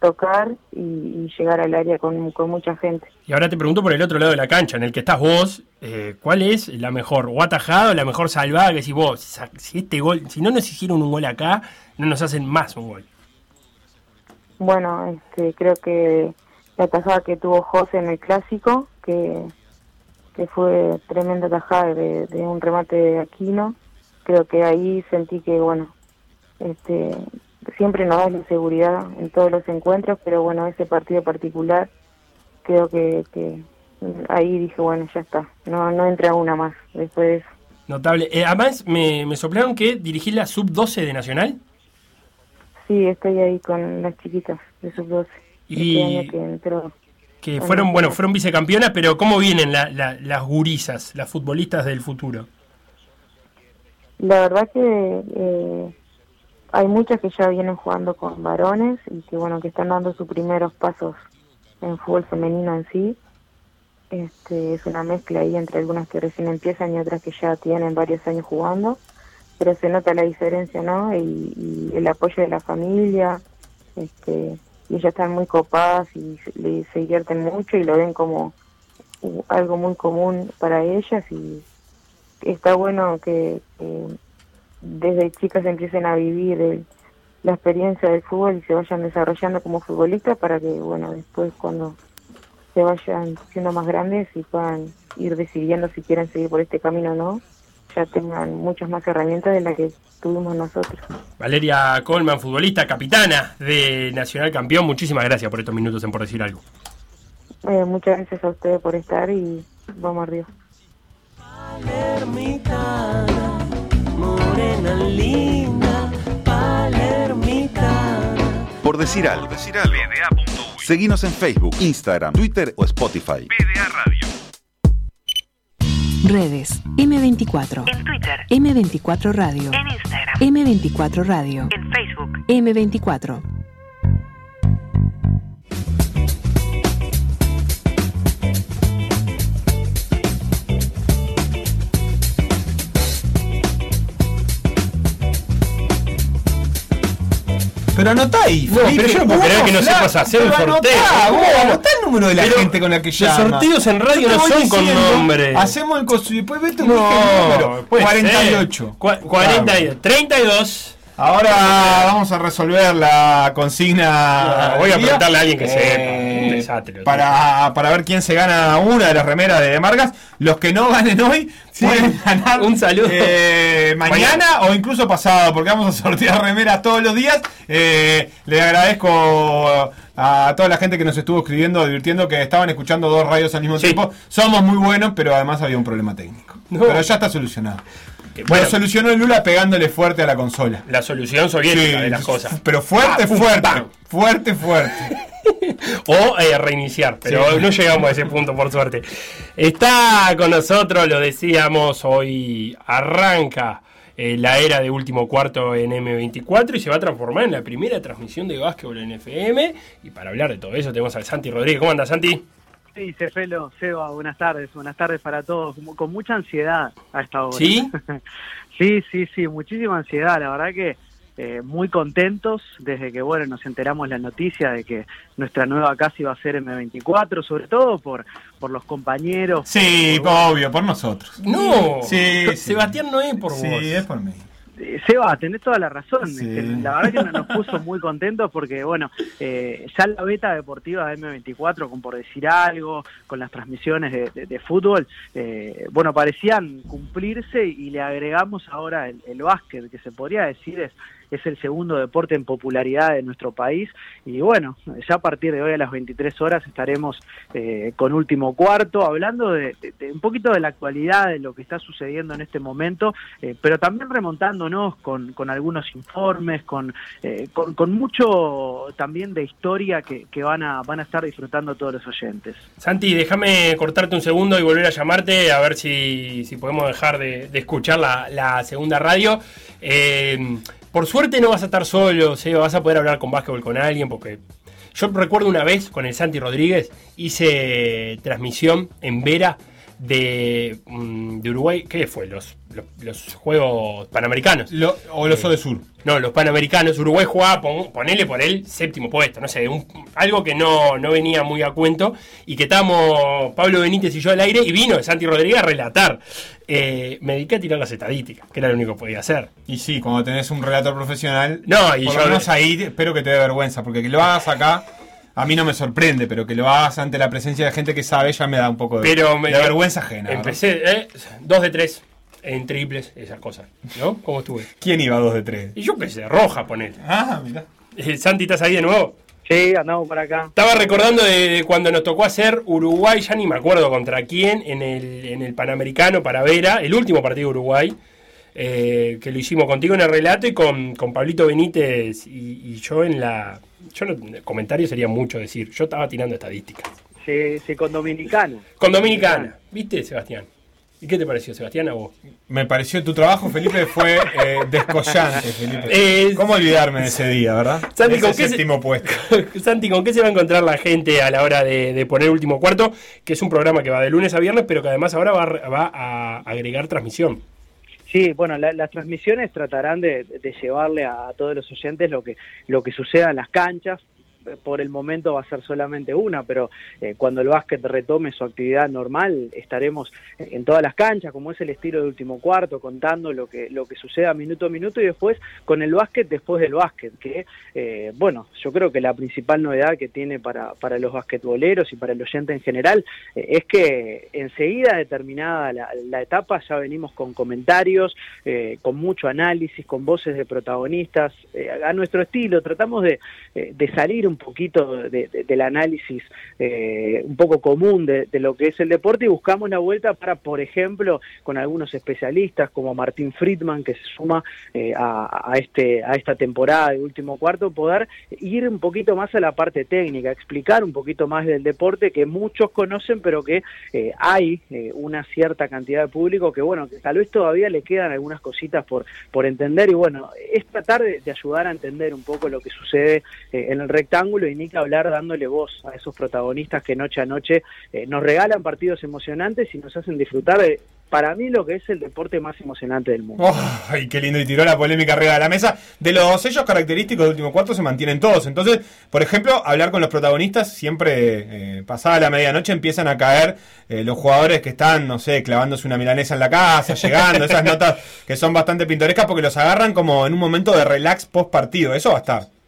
O: tocar y, y llegar al área con, con mucha gente.
B: Y ahora te pregunto por el otro lado de la cancha, en el que estás vos, eh, ¿cuál es la mejor? ¿O atajada o la mejor salvada que si vos, si este gol, si no nos hicieron un gol acá, no nos hacen más un gol?
O: Bueno, este, creo que la tajada que tuvo José en el clásico, que, que fue tremenda tajada de, de un remate de Aquino, creo que ahí sentí que, bueno, este, siempre nos da la seguridad en todos los encuentros, pero bueno, ese partido particular, creo que, que ahí dije, bueno, ya está, no, no entra una más después de eso.
B: Notable. Eh, además, me, me soplaron que dirigí la sub-12 de Nacional.
O: Sí, estoy ahí con las chiquitas de sub-12.
B: Y-
O: Este año que
B: fueron,
O: no,
B: bueno,
O: no.
B: fueron vicecampeonas, pero ¿cómo vienen la- la- las gurisas, las futbolistas del futuro?
O: La verdad que eh, hay muchas que ya vienen jugando con varones y que bueno que están dando sus primeros pasos en fútbol femenino en sí. Este, es una mezcla ahí entre algunas que recién empiezan y otras que ya tienen varios años jugando, pero se nota la diferencia, ¿no? Y, y el apoyo de la familia, este, y ellas están muy copadas y se, se divierten mucho y lo ven como algo muy común para ellas y está bueno que, que desde chicas empiecen a vivir el- la experiencia del fútbol y se vayan desarrollando como futbolistas para que, bueno, después cuando se vayan siendo más grandes y puedan ir decidiendo si quieren seguir por este camino o no, ya tengan muchas más herramientas de las que tuvimos nosotros.
B: Valeria Colman, futbolista, capitana de Nacional Campeón, muchísimas gracias por estos minutos en Por Decir Algo.
O: Eh, muchas gracias a ustedes por estar y vamos arriba.
N: Palermitana, morena linda, palermitana.
L: Por decir algo. Decir algo. Seguinos en Facebook, Instagram, Twitter o Spotify.
M: Redes M24.
P: En Twitter.
M: M24 Radio.
P: En Instagram.
M: M24 Radio.
P: En Facebook.
M: M24.
A: Pero anotá ahí,
B: No,
A: Felipe.
B: pero yo no puedo creer que no sepas hacer un sorteo.
A: Anotá, vos, el número de la
B: Pero
A: gente con la que
B: los
A: llama.
B: sorteos en radio no son con nombre.
A: Hacemos el costo y después vete un
B: No,
A: número.
B: puede
A: 48.
B: ser. Cua- 42. 32.
A: Ahora vamos a resolver la consigna.
B: Voy a preguntarle a alguien que
A: Eh,
B: sepa. Lo
A: Para, para ver quién se gana una de las remeras de Margas. Los que no ganen hoy pueden ganar
B: Un saludo.
A: eh, mañana o incluso pasado, porque vamos a sortear remeras todos los días. Eh, le agradezco a toda la gente que nos estuvo escribiendo, divirtiendo, que estaban escuchando dos radios al mismo tiempo. Somos muy buenos, pero además había un problema técnico.
B: No.
A: Pero ya está solucionado.
B: bueno.
A: Lo solucionó Lula pegándole fuerte a la consola.
B: La solución soviética
A: Sí,
B: de las cosas.
A: Pero fuerte,
B: Ah,
A: fuerte. Fuerte, fuerte. <laughs>
B: O eh, reiniciar, pero
A: Sí.
B: no llegamos a ese punto por suerte. Está con nosotros, lo decíamos, hoy arranca eh, la era de último cuarto en M24 y se va a transformar en la primera transmisión de básquetbol en FM. Y para hablar de todo eso tenemos al Santi Rodríguez. ¿Cómo andas, Santi?
Q: Sí, Cefelo, Seba, buenas tardes, buenas tardes para todos. Como- Con mucha ansiedad a esta hora.
B: ¿Sí? <laughs>
Q: sí, sí, sí, muchísima ansiedad. La verdad que eh, muy contentos desde que, bueno, nos enteramos la noticia de que nuestra nueva casa iba a ser M24, sobre todo por, por los compañeros.
A: Sí,
Q: por-
A: obvio, por nosotros.
B: No,
A: Sí, sí.
B: Sebastián no es por
A: Sí,
B: vos.
A: es por mí.
Q: Eh, Seba, tenés toda la razón.
A: Sí.
Q: Este, La verdad que nos puso muy contentos porque, bueno, eh, ya la beta deportiva de M24, con por decir algo, con las transmisiones de, de- de fútbol, eh, bueno, parecían cumplirse y le agregamos ahora el, el básquet, que se podría decir es, es el segundo deporte en popularidad de nuestro país. Y bueno, ya a partir de hoy a las 23 horas estaremos eh, con último cuarto, hablando de, un poquito de la actualidad, de lo que está sucediendo en este momento, eh, pero también remontándonos con, con algunos informes, con, eh, con, con mucho también de historia que, que van, a, van a estar disfrutando todos los oyentes.
B: Santi, déjame cortarte un segundo y volver a llamarte a ver si, si podemos dejar de, escuchar la, la segunda radio. Por suerte no vas a estar solo, Seba, vas a poder hablar con básquetbol con alguien, porque yo recuerdo una vez con el Santi Rodríguez, hice transmisión en Vera de, mm, de Uruguay, ¿qué fue? Los, los, los Juegos Panamericanos.
A: Lo- o los
B: Eh,
A: Sur.
B: No, los Panamericanos. Uruguay jugaba, pon- ponele por él, séptimo puesto, no sé, un- algo que no, no venía muy a cuento y que estábamos Pablo Benítez y yo al aire y vino Santi Rodríguez a relatar. Eh, me dediqué a tirar las estadísticas, que era lo único que podía hacer.
A: Y sí, cuando tenés un relator profesional,
B: No, y
A: por
B: yo-
A: lo menos ahí espero que te dé vergüenza, porque que lo hagas acá, a mí no me sorprende, pero que lo hagas ante la presencia de gente que sabe ya me da un poco de,
B: Pero me-
A: de vergüenza ajena.
B: Empecé, ¿eh? Dos de tres en triples, esas cosas. ¿No? ¿Cómo estuve?
A: ¿Quién iba a dos de tres?
B: Y yo qué sé, roja, ponele.
A: Ah, mirá.
B: Eh, Santi, ¿estás ahí de nuevo?
Q: Sí, andamos por acá.
B: Estaba recordando de, de cuando nos tocó hacer Uruguay, ya ni me acuerdo contra quién, en el, en el Panamericano para Vera, el último partido de Uruguay, eh, que lo hicimos contigo en el relato y con, con Pablito Benítez y, y yo en la... Yo no, comentario sería mucho decir, yo estaba tirando estadísticas.
Q: Sí, sí, con Dominicano.
B: Con Dominicana, ¿viste, Sebastián? ¿Y qué te pareció, Sebastián, a vos?
A: Me pareció tu trabajo, Felipe, fue eh, descollante, Felipe. <laughs>
B: Eh,
A: ¿Cómo olvidarme de ese día, verdad?
B: Santi,
A: Ese
B: ¿con qué se-
A: puesto. <laughs>
B: Santi, ¿con qué se va a encontrar la gente a la hora de, de poner último cuarto? Que es un programa que va de lunes a viernes, pero que además ahora va, a- va a agregar transmisión.
Q: Sí, bueno, la- las transmisiones tratarán de, de llevarle a, todos los oyentes lo que, lo que suceda en las canchas. Por el momento va a ser solamente una, pero eh, cuando el básquet retome su actividad normal, estaremos en todas las canchas, como es el estilo de último cuarto, contando lo que, lo que suceda minuto a minuto y después con el básquet después del básquet, que, eh, bueno, yo creo que la principal novedad que tiene para, para los basquetboleros y para el oyente en general eh, es que enseguida determinada la, etapa ya venimos con comentarios, eh, con mucho análisis, con voces de protagonistas, a nuestro estilo, tratamos de, de salir un poquito de- de- del análisis eh, un poco común de, lo que es el deporte y buscamos la vuelta para, por ejemplo, con algunos especialistas como Martín Friedman, que se suma eh, a, a este, a esta temporada de último cuarto, poder ir un poquito más a la parte técnica, explicar un poquito más del deporte que muchos conocen, pero que eh, hay eh, una cierta cantidad de público que, bueno, que tal vez todavía le quedan algunas cositas por, por entender. Y, bueno, es tratar de, de ayudar a entender un poco lo que sucede eh, en el rectángulo y ni que hablar dándole voz a esos protagonistas que noche a noche eh, nos regalan partidos emocionantes y nos hacen disfrutar de, para mí, lo que es el deporte más emocionante del mundo.
A: Oh, ay, qué lindo, y tiró la polémica arriba de la mesa. De los sellos característicos del último cuarto se mantienen todos. Entonces, por ejemplo, hablar con los protagonistas, siempre eh, pasada la medianoche empiezan a caer eh, los jugadores que están, no sé, clavándose una milanesa en la casa, llegando, esas notas que son bastante pintorescas porque los agarran como en un momento de relax post partido. Eso va a estar.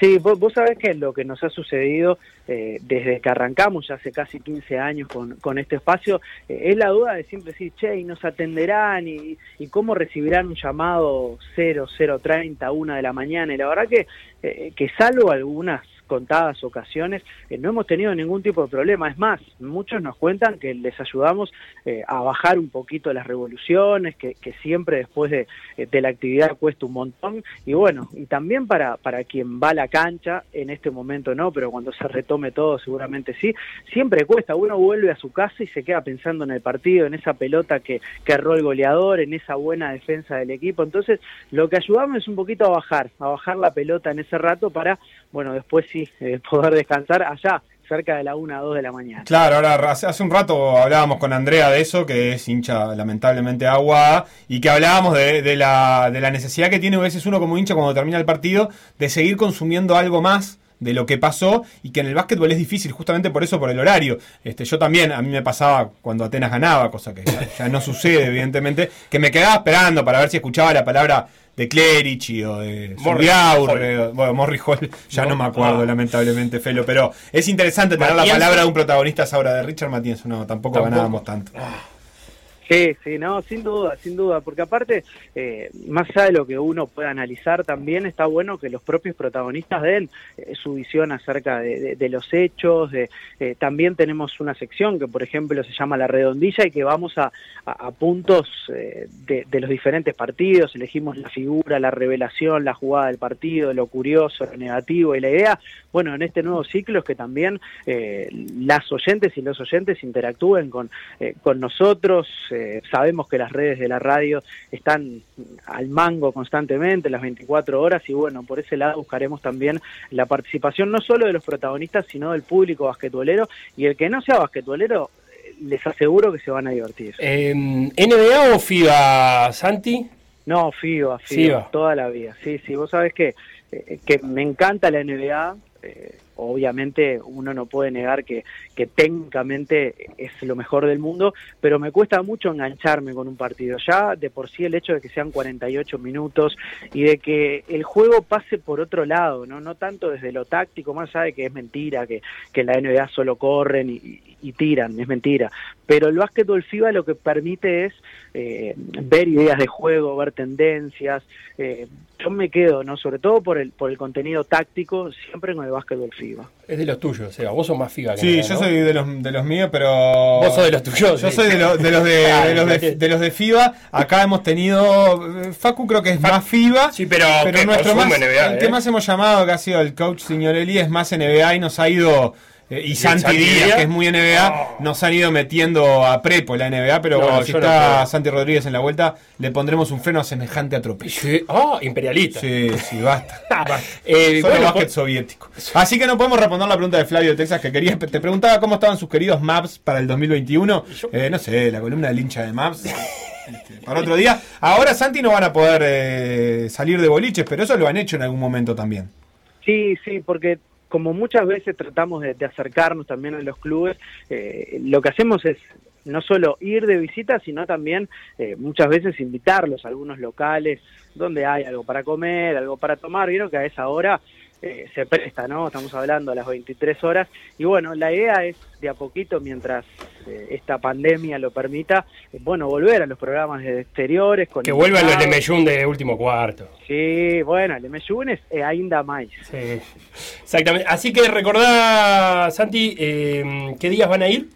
Q: Sí, vos, vos sabés que lo que nos ha sucedido eh, desde que arrancamos ya hace casi 15 años con, con este espacio eh, es la duda de siempre decir, che, y nos atenderán y, y cómo recibirán un llamado 0, 030, una de la mañana. Y la verdad que, eh, que salvo algunas contadas ocasiones, eh, no hemos tenido ningún tipo de problema. Es más, muchos nos cuentan que les ayudamos eh, a bajar un poquito las revoluciones, que, que siempre después de, eh, de la actividad cuesta un montón. Y bueno, y también para, para quien va a la cancha, en este momento no, pero cuando se retome todo seguramente sí, siempre cuesta. Uno vuelve a su casa y se queda pensando en el partido, en esa pelota que, que erró el goleador, en esa buena defensa del equipo. Entonces, lo que ayudamos es un poquito a bajar, a bajar la pelota en ese rato para, bueno, después sí, eh, poder descansar allá, cerca de la 1 a 2 de la mañana.
A: Claro, ahora hace, un rato hablábamos con Andrea de eso, que es hincha lamentablemente agua, y que hablábamos de, de la, de la necesidad que tiene a veces uno como hincha cuando termina el partido de seguir consumiendo algo más de lo que pasó y que en el básquetbol es difícil justamente por eso, por el horario. Este, yo también, a mí me pasaba cuando Atenas ganaba, cosa que ya, ya no sucede <laughs> evidentemente, que me quedaba esperando para ver si escuchaba la palabra de Clerici o de eh, bueno, Morris Hall, ya no,
B: No,
A: me acuerdo
B: ah.
A: lamentablemente, Felo, pero es interesante tener la palabra de un protagonista a esa hora de Richard Matienzo, no, tampoco,
B: Tampoco.
A: ganábamos tanto.
Q: Sí, sí, no, sin duda, sin duda, porque aparte, eh, más allá de lo que uno pueda analizar, también está bueno que los propios protagonistas den eh, su visión acerca de, los hechos. De, eh, también tenemos una sección que, por ejemplo, se llama La Redondilla y que vamos a, a- a puntos eh, de, los diferentes partidos, elegimos la figura, la revelación, la jugada del partido, lo curioso, lo negativo y la idea, bueno, en este nuevo ciclo es que también las oyentes y los oyentes interactúen con, con nosotros. Eh, sabemos que las redes de la radio están al mango constantemente, las 24 horas, y bueno, por ese lado buscaremos también la participación no solo de los protagonistas, sino del público basquetbolero, y el que no sea basquetbolero, eh, les aseguro que se van a divertir.
B: Eh, ¿NBA o FIBA, Santi?
Q: No, FIBA, FIBA,
B: FIBA.
Q: toda la vida. Sí, sí, vos sabés que, eh, que me encanta la NBA. eh, obviamente uno no puede negar que, técnicamente es lo mejor del mundo, pero me cuesta mucho engancharme con un partido. Ya de por sí el hecho de que sean 48 minutos y de que el juego pase por otro lado, no, no tanto desde lo táctico, más allá de que es mentira, que, que la NBA solo corren y, y- tiran, es mentira. Pero el básquetbol FIBA lo que permite es eh, ver ideas de juego, ver tendencias. eh, yo me quedo, no sobre todo por el, por el contenido táctico, siempre con el básquetbol FIBA.
B: Es de los tuyos, Seba. Vos sos más FIBA que
A: Sí,
B: nada,
A: yo
B: ¿no?
A: soy de los, de los míos, pero.
B: Vos sos de los tuyos,
A: Yo
B: sí.
A: soy de, lo- de los de, <laughs> de los de, de los de FIBA. Acá hemos tenido. Facu creo que es más FIBA.
B: Sí, pero que
A: nuestro más,
B: NBA,
A: el que
B: ¿eh?
A: más hemos llamado, que ha sido el coach Signorelli, es más NBA y nos ha ido. Eh, y Santi
B: Santi
A: Díaz,
B: Díaz?
A: que es muy NBA, nos han ido metiendo a prepo la NBA, pero
B: No,
A: bueno, si
B: no
A: está. Santi Rodríguez en la vuelta, le pondremos un freno a semejante atropello.
B: Sí. Ah, imperialista.
A: Sí, sí, basta. <laughs> basta.
B: Eh,
A: Solo
B: bueno,
A: básquet
B: por-
A: soviético. Así que no podemos responder la pregunta de Flavio de Texas que quería. Te preguntaba cómo estaban sus queridos maps para el 2021. Eh, no sé, la columna del hincha de maps. <laughs> este, para otro día. Ahora Santi no van a poder eh, salir de boliches, pero eso lo han hecho en algún momento también.
Q: Sí, sí, porque como muchas veces tratamos de, de acercarnos también a los clubes, eh, lo que hacemos es no solo ir de visita, sino también eh, muchas veces invitarlos a algunos locales donde hay algo para comer, algo para tomar. Vieron que a esa hora eh, se presta, ¿no? Estamos hablando a las 23 horas. Y bueno, la idea es de a poquito, mientras eh, esta pandemia lo permita, eh, bueno, volver a los programas de exteriores. Con
B: Que vuelvan los
Q: invitados.
B: Lemeyun de último cuarto.
Q: Sí, bueno, el es eh, ainda más.
B: Sí, exactamente. Así que recordá, Santi, eh, ¿qué días van a ir?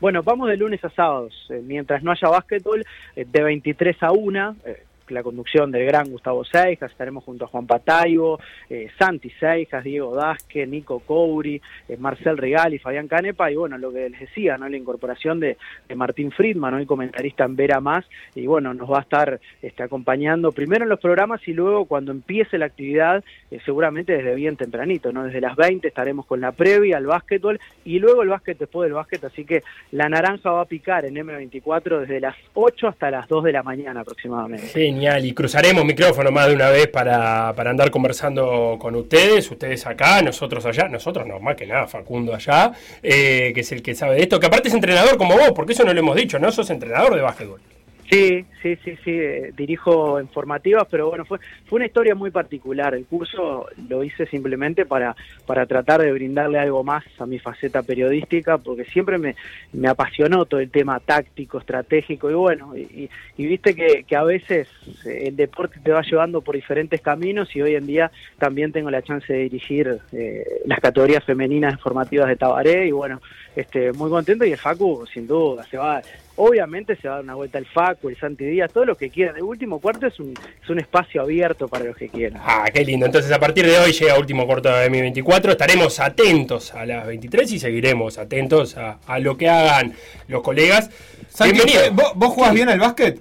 Q: Bueno, vamos de lunes a sábados, mientras no haya básquetbol, de 23 a 1, eh, la conducción del gran Gustavo Seijas, estaremos junto a Juan Pataibo, eh, Santi Seijas, Diego Dasque, Nico Couri, eh, Marcel Regali, Fabián Canepa, y bueno, lo que les decía, ¿no? la incorporación de, de Martín Friedman, ¿no? el comentarista en Vera Más, y bueno, nos va a estar este, acompañando primero en los programas y luego cuando empiece la actividad, eh, seguramente desde bien tempranito, ¿no? desde las 20 estaremos con la previa al básquetbol y luego el básquet después del básquet, así que la naranja va a picar en M24 desde las 8 hasta las 2 de la mañana aproximadamente.
B: Genial, y cruzaremos micrófono más de una vez para, para andar conversando con ustedes, ustedes acá, nosotros allá, nosotros no, más que nada, Facundo allá, eh, que es el que sabe de esto, que aparte es entrenador como vos, porque eso no lo hemos dicho, ¿no? Sos entrenador de básquetbol.
Q: Sí, sí, sí, sí, eh, dirijo en formativas, pero bueno, fue, fue una historia muy particular. El curso lo hice simplemente para, para tratar de brindarle algo más a mi faceta periodística, porque siempre me, me apasionó todo el tema táctico, estratégico, y bueno, y, viste que, que a veces eh, el deporte te va llevando por diferentes caminos y hoy en día también tengo la chance de dirigir eh, las categorías femeninas formativas de Tabaré, y bueno, este, muy contento, y el Facu, sin duda, se va... Obviamente se va a dar una vuelta el Facu, el Santi Díaz, todo lo que quieran. El último cuarto es un, es un espacio abierto para los que quieran.
B: Ah, qué lindo. Entonces, a partir de hoy llega último corto de M24. Estaremos atentos a las 23 y seguiremos atentos a, a lo que hagan los colegas.
A: Santi,
B: Bienvenido.
A: ¿vos, vos jugás bien al básquet?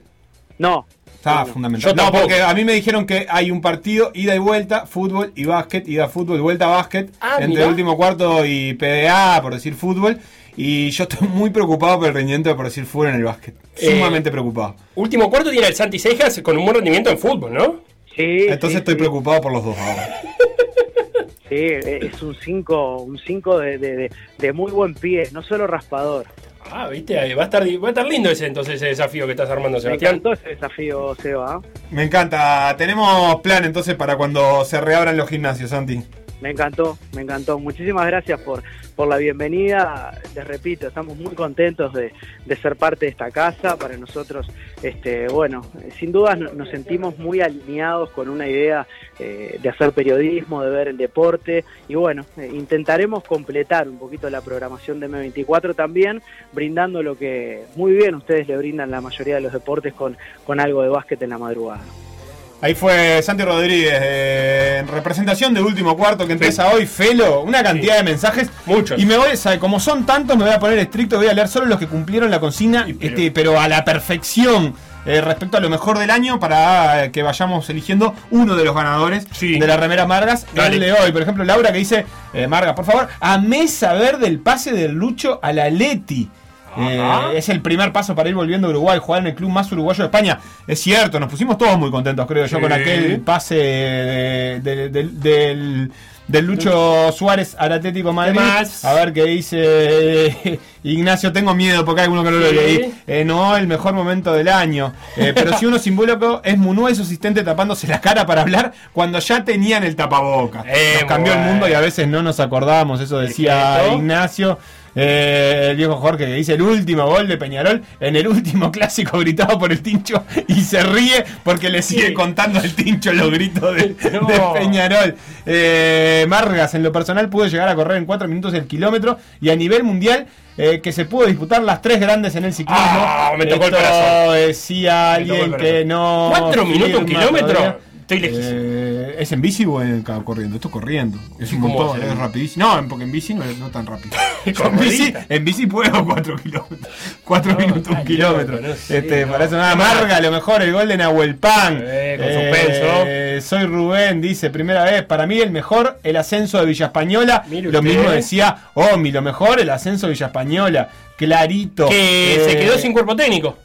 Q: No.
A: Está fundamental.
B: Yo
A: no,
B: tampoco.
A: porque a mí me dijeron que hay un partido, ida y vuelta, fútbol y básquet, ida fútbol, vuelta básquet,
B: Ah,
A: entre
B: mirá.
A: el último cuarto y PDA, por decir fútbol. Y yo estoy muy preocupado por el rendimiento por decir fútbol en el básquet.
B: Eh,
A: Sumamente preocupado.
B: Último cuarto tiene el Santi Seijas con un buen rendimiento en fútbol, ¿no?
Q: Sí,
A: Entonces
Q: sí,
A: estoy
Q: sí.
A: preocupado por los dos ahora. <laughs>
Q: Sí, es un 5 un cinco de, de- de- de muy buen pie, no solo raspador.
B: Ah, viste, Ahí va a estar, va a estar lindo ese entonces ese desafío que estás armando,
Q: Me
B: Sebastián.
Q: encantó ese desafío, Seba.
A: Me encanta. Tenemos plan entonces para cuando se reabran los gimnasios, Santi.
Q: Me encantó, me encantó. Muchísimas gracias por, por la bienvenida. Les repito, estamos muy contentos de, de ser parte de esta casa. Para nosotros, este, bueno, sin duda no- nos sentimos muy alineados con una idea eh, de hacer periodismo, de ver el deporte. Y bueno, eh, intentaremos completar un poquito la programación de M24 también, brindando lo que muy bien ustedes le brindan la mayoría de los deportes con, con algo de básquet en la madrugada.
A: Ahí fue Santi Rodríguez, eh, en representación de último cuarto que empieza hoy, Felo, una cantidad de mensajes.
B: Muchos.
A: Y me voy, sabe, como son tantos, me voy a poner estricto, voy a leer solo los que cumplieron la consigna,
B: pero-
A: este, pero a la perfección. eh, respecto a lo mejor del año para eh, que vayamos eligiendo uno de los ganadores
B: Sí.
A: de la remera Margas
B: Dale.
A: el de hoy. Por ejemplo, Laura que dice, eh, Margas, por favor, amé saber del pase del Lucho a la Leti. Eh, es el primer paso para ir volviendo a Uruguay, jugar en el club más uruguayo de España. Es cierto, nos pusimos todos muy contentos, creo yo, con aquel pase de- de- de- del, del Lucho Suárez al Atlético de Madrid.
B: más?
A: A ver qué dice eh, Ignacio. Tengo miedo porque hay alguno que no lo leí. Eh, no, el mejor momento del año. Eh, pero si uno simbólico es Munúa y su asistente tapándose la cara para hablar cuando ya tenían el tapaboca.
B: Eh,
A: nos cambió el mundo y a veces no nos acordamos. Eso decía. Ignacio. Eh, el viejo Jorge que dice el último gol de Peñarol en el último clásico gritado por el Tincho y se ríe porque le sigue contando al Tincho los gritos de,
B: No.
A: de Peñarol. Eh, Margas, en lo personal, pudo llegar a correr en 4 minutos el kilómetro y a nivel mundial. eh, que se pudo disputar las tres grandes en el ciclismo.
B: Ah, me tocó el corazón.
A: Decía
B: el
A: alguien que no.
B: ¿Cuatro minutos un kilómetro?
A: todavía.
B: Estoy lejísimo.
A: Eh, ¿Es en bici o en corriendo? Esto corriendo. Es un
B: ¿Cómo
A: montón, es rapidísimo. No, porque en bici no es no tan rápido. <laughs> En, bici,
B: ruedita.
A: en bici puedo 4 kilómetros. 4 minutos, un kilómetro.
B: no sé,
A: este,
B: no.
A: Para eso nada, Marga, a lo mejor el gol de Nahuel Pan.
B: Eh, con suspenso.
A: soy Rubén, dice, primera vez. Para mí el mejor, el ascenso de Villa Española.
B: Mire
A: Lo
B: usted.
A: mismo decía Omi, lo mejor, el ascenso de Villa Española. Clarito.
B: Que
A: Eh,
B: se quedó sin cuerpo técnico.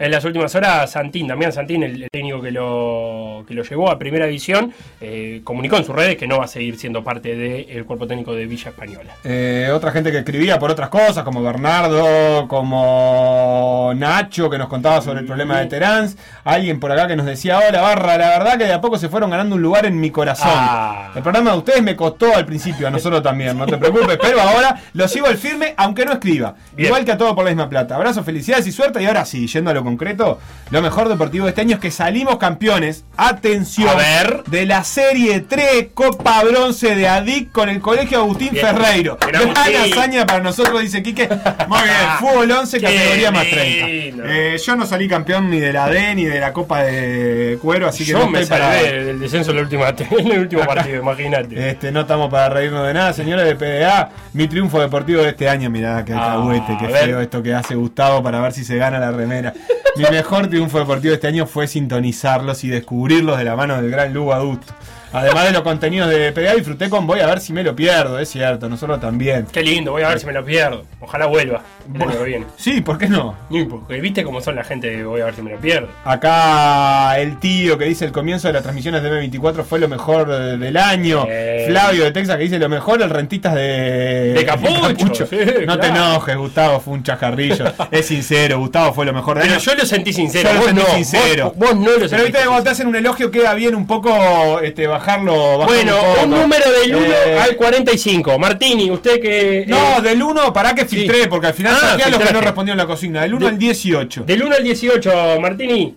B: En las últimas horas, Santín, Damián Santín, el, el técnico que lo, que lo llevó a primera división, eh, comunicó en sus redes que no va a seguir siendo parte del cuerpo técnico de Villa Española.
A: Eh, otra gente que escribía por otras cosas, como Bernardo, como Nacho, que nos contaba sobre el problema de Terán. Alguien por acá que nos decía, hola Barra, la verdad que de a poco se fueron ganando un lugar en mi corazón.
B: Ah.
A: El programa de ustedes me costó al principio, a nosotros también, no te preocupes, pero ahora lo sigo al firme, aunque no escriba.
B: Bien.
A: Igual que a todo por la misma plata. Abrazo, felicidades y suerte. Y ahora sí, yendo a lo concreto, lo mejor deportivo de este año es que salimos campeones. Atención.
B: A ver.
A: De la Serie 3 Copa Bronce de ADIC con el Colegio Agustín
B: Bien.
A: Ferreiro. Gran hazaña para nosotros, dice Quique. Muy bien, <laughs> fútbol 11,
B: Qué
A: categoría más
B: lindo.
A: 30. Eh, yo no salí campeón ni de la D ni de la Copa de Cuero, así que
B: Yo
A: no
B: me
A: estoy para.
B: del descenso en el último, <laughs> en el último partido, imagínate.
A: Este, no estamos para reírnos de nada, señores de PDA. Mi triunfo deportivo de este año, mirá, que
B: Ah,
A: alcahuete, qué feo esto que hace Gustavo para ver si se gana la remera. Mi mejor triunfo deportivo de este año fue sintonizarlos y descubrirlos de la mano del gran Lugo Adusto. Además de los contenidos de PDA, disfruté con Voy a ver si me lo pierdo, es cierto, nosotros también.
B: Qué lindo, voy a ver si me lo pierdo. Ojalá vuelva. que viene.
A: Sí, ¿por qué no?
B: Porque viste cómo son la gente de voy a ver si me lo pierdo.
A: Acá el tío que dice el comienzo de las transmisiones de M24 fue lo mejor del año.
B: Eh.
A: Flavio de Texas que dice lo mejor el rentistas de,
B: De Capucho, sí,
A: no te enojes, Gustavo, fue un chascarrillo. <laughs> es sincero, Gustavo fue lo mejor del
B: Pero
A: año.
B: yo lo sentí sincero.
A: Yo lo
B: vos
A: sentí
B: no,
A: sincero.
B: Vos, vos no lo
A: Pero viste, cuando te hacen un elogio queda bien un poco este, bajarlo. bajarlo
B: Bueno,
A: poco.
B: un número del 1
A: Eh,
B: al 45. Martini, usted que.
A: No,
B: eh,
A: del 1, para que filtré, porque al final
B: Ah,
A: los que no respondieron la consigna. Del 1
B: De-
A: al 18.
B: Del 1 al 18, Martini.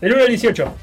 B: Del 1 al 18.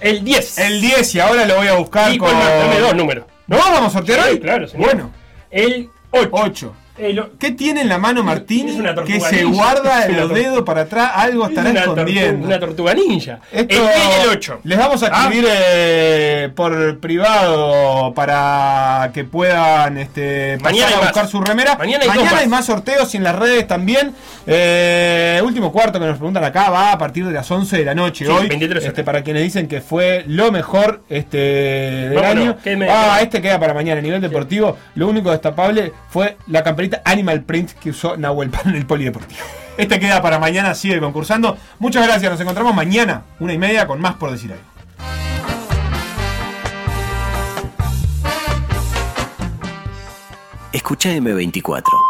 B: El 10.
A: El 10 y ahora lo voy a buscar
B: Y
A: con...
B: con dame dos números.
A: ¿No vamos a sortear
B: Sí,
A: hoy?
B: claro, señor.
A: Bueno.
B: El 8.
A: 8.
B: O-
A: ¿Qué tiene en la mano Martín
B: Es una
A: que se guarda
B: Es una
A: los dedos para atrás? Algo
B: es
A: estará
B: una, tortu-
A: escondiendo.
B: una tortuga ninja.
A: Esto-
B: El 10 y el 8.
A: Les vamos a escribir eh, por privado para que puedan este, pasar
B: Mañana
A: a
B: más.
A: buscar su remera.
B: Mañana hay dos
A: hay
B: más
A: sorteos y en las redes también. Eh, último cuarto que nos preguntan acá va a partir de las 11 de la noche
B: Sí,
A: hoy.
B: 23
A: este, para quienes dicen que fue lo mejor este, del
B: Vámonos,
A: año.
B: ¿qué me-
A: ah, este queda para mañana. A nivel deportivo, lo único destapable fue la camperita Animal Print que usó Nahuel Pan en el polideportivo. <laughs> Este queda para mañana, sigue concursando. Muchas gracias, nos encontramos mañana, una y media, con más por decir algo.
P: Escucha M24.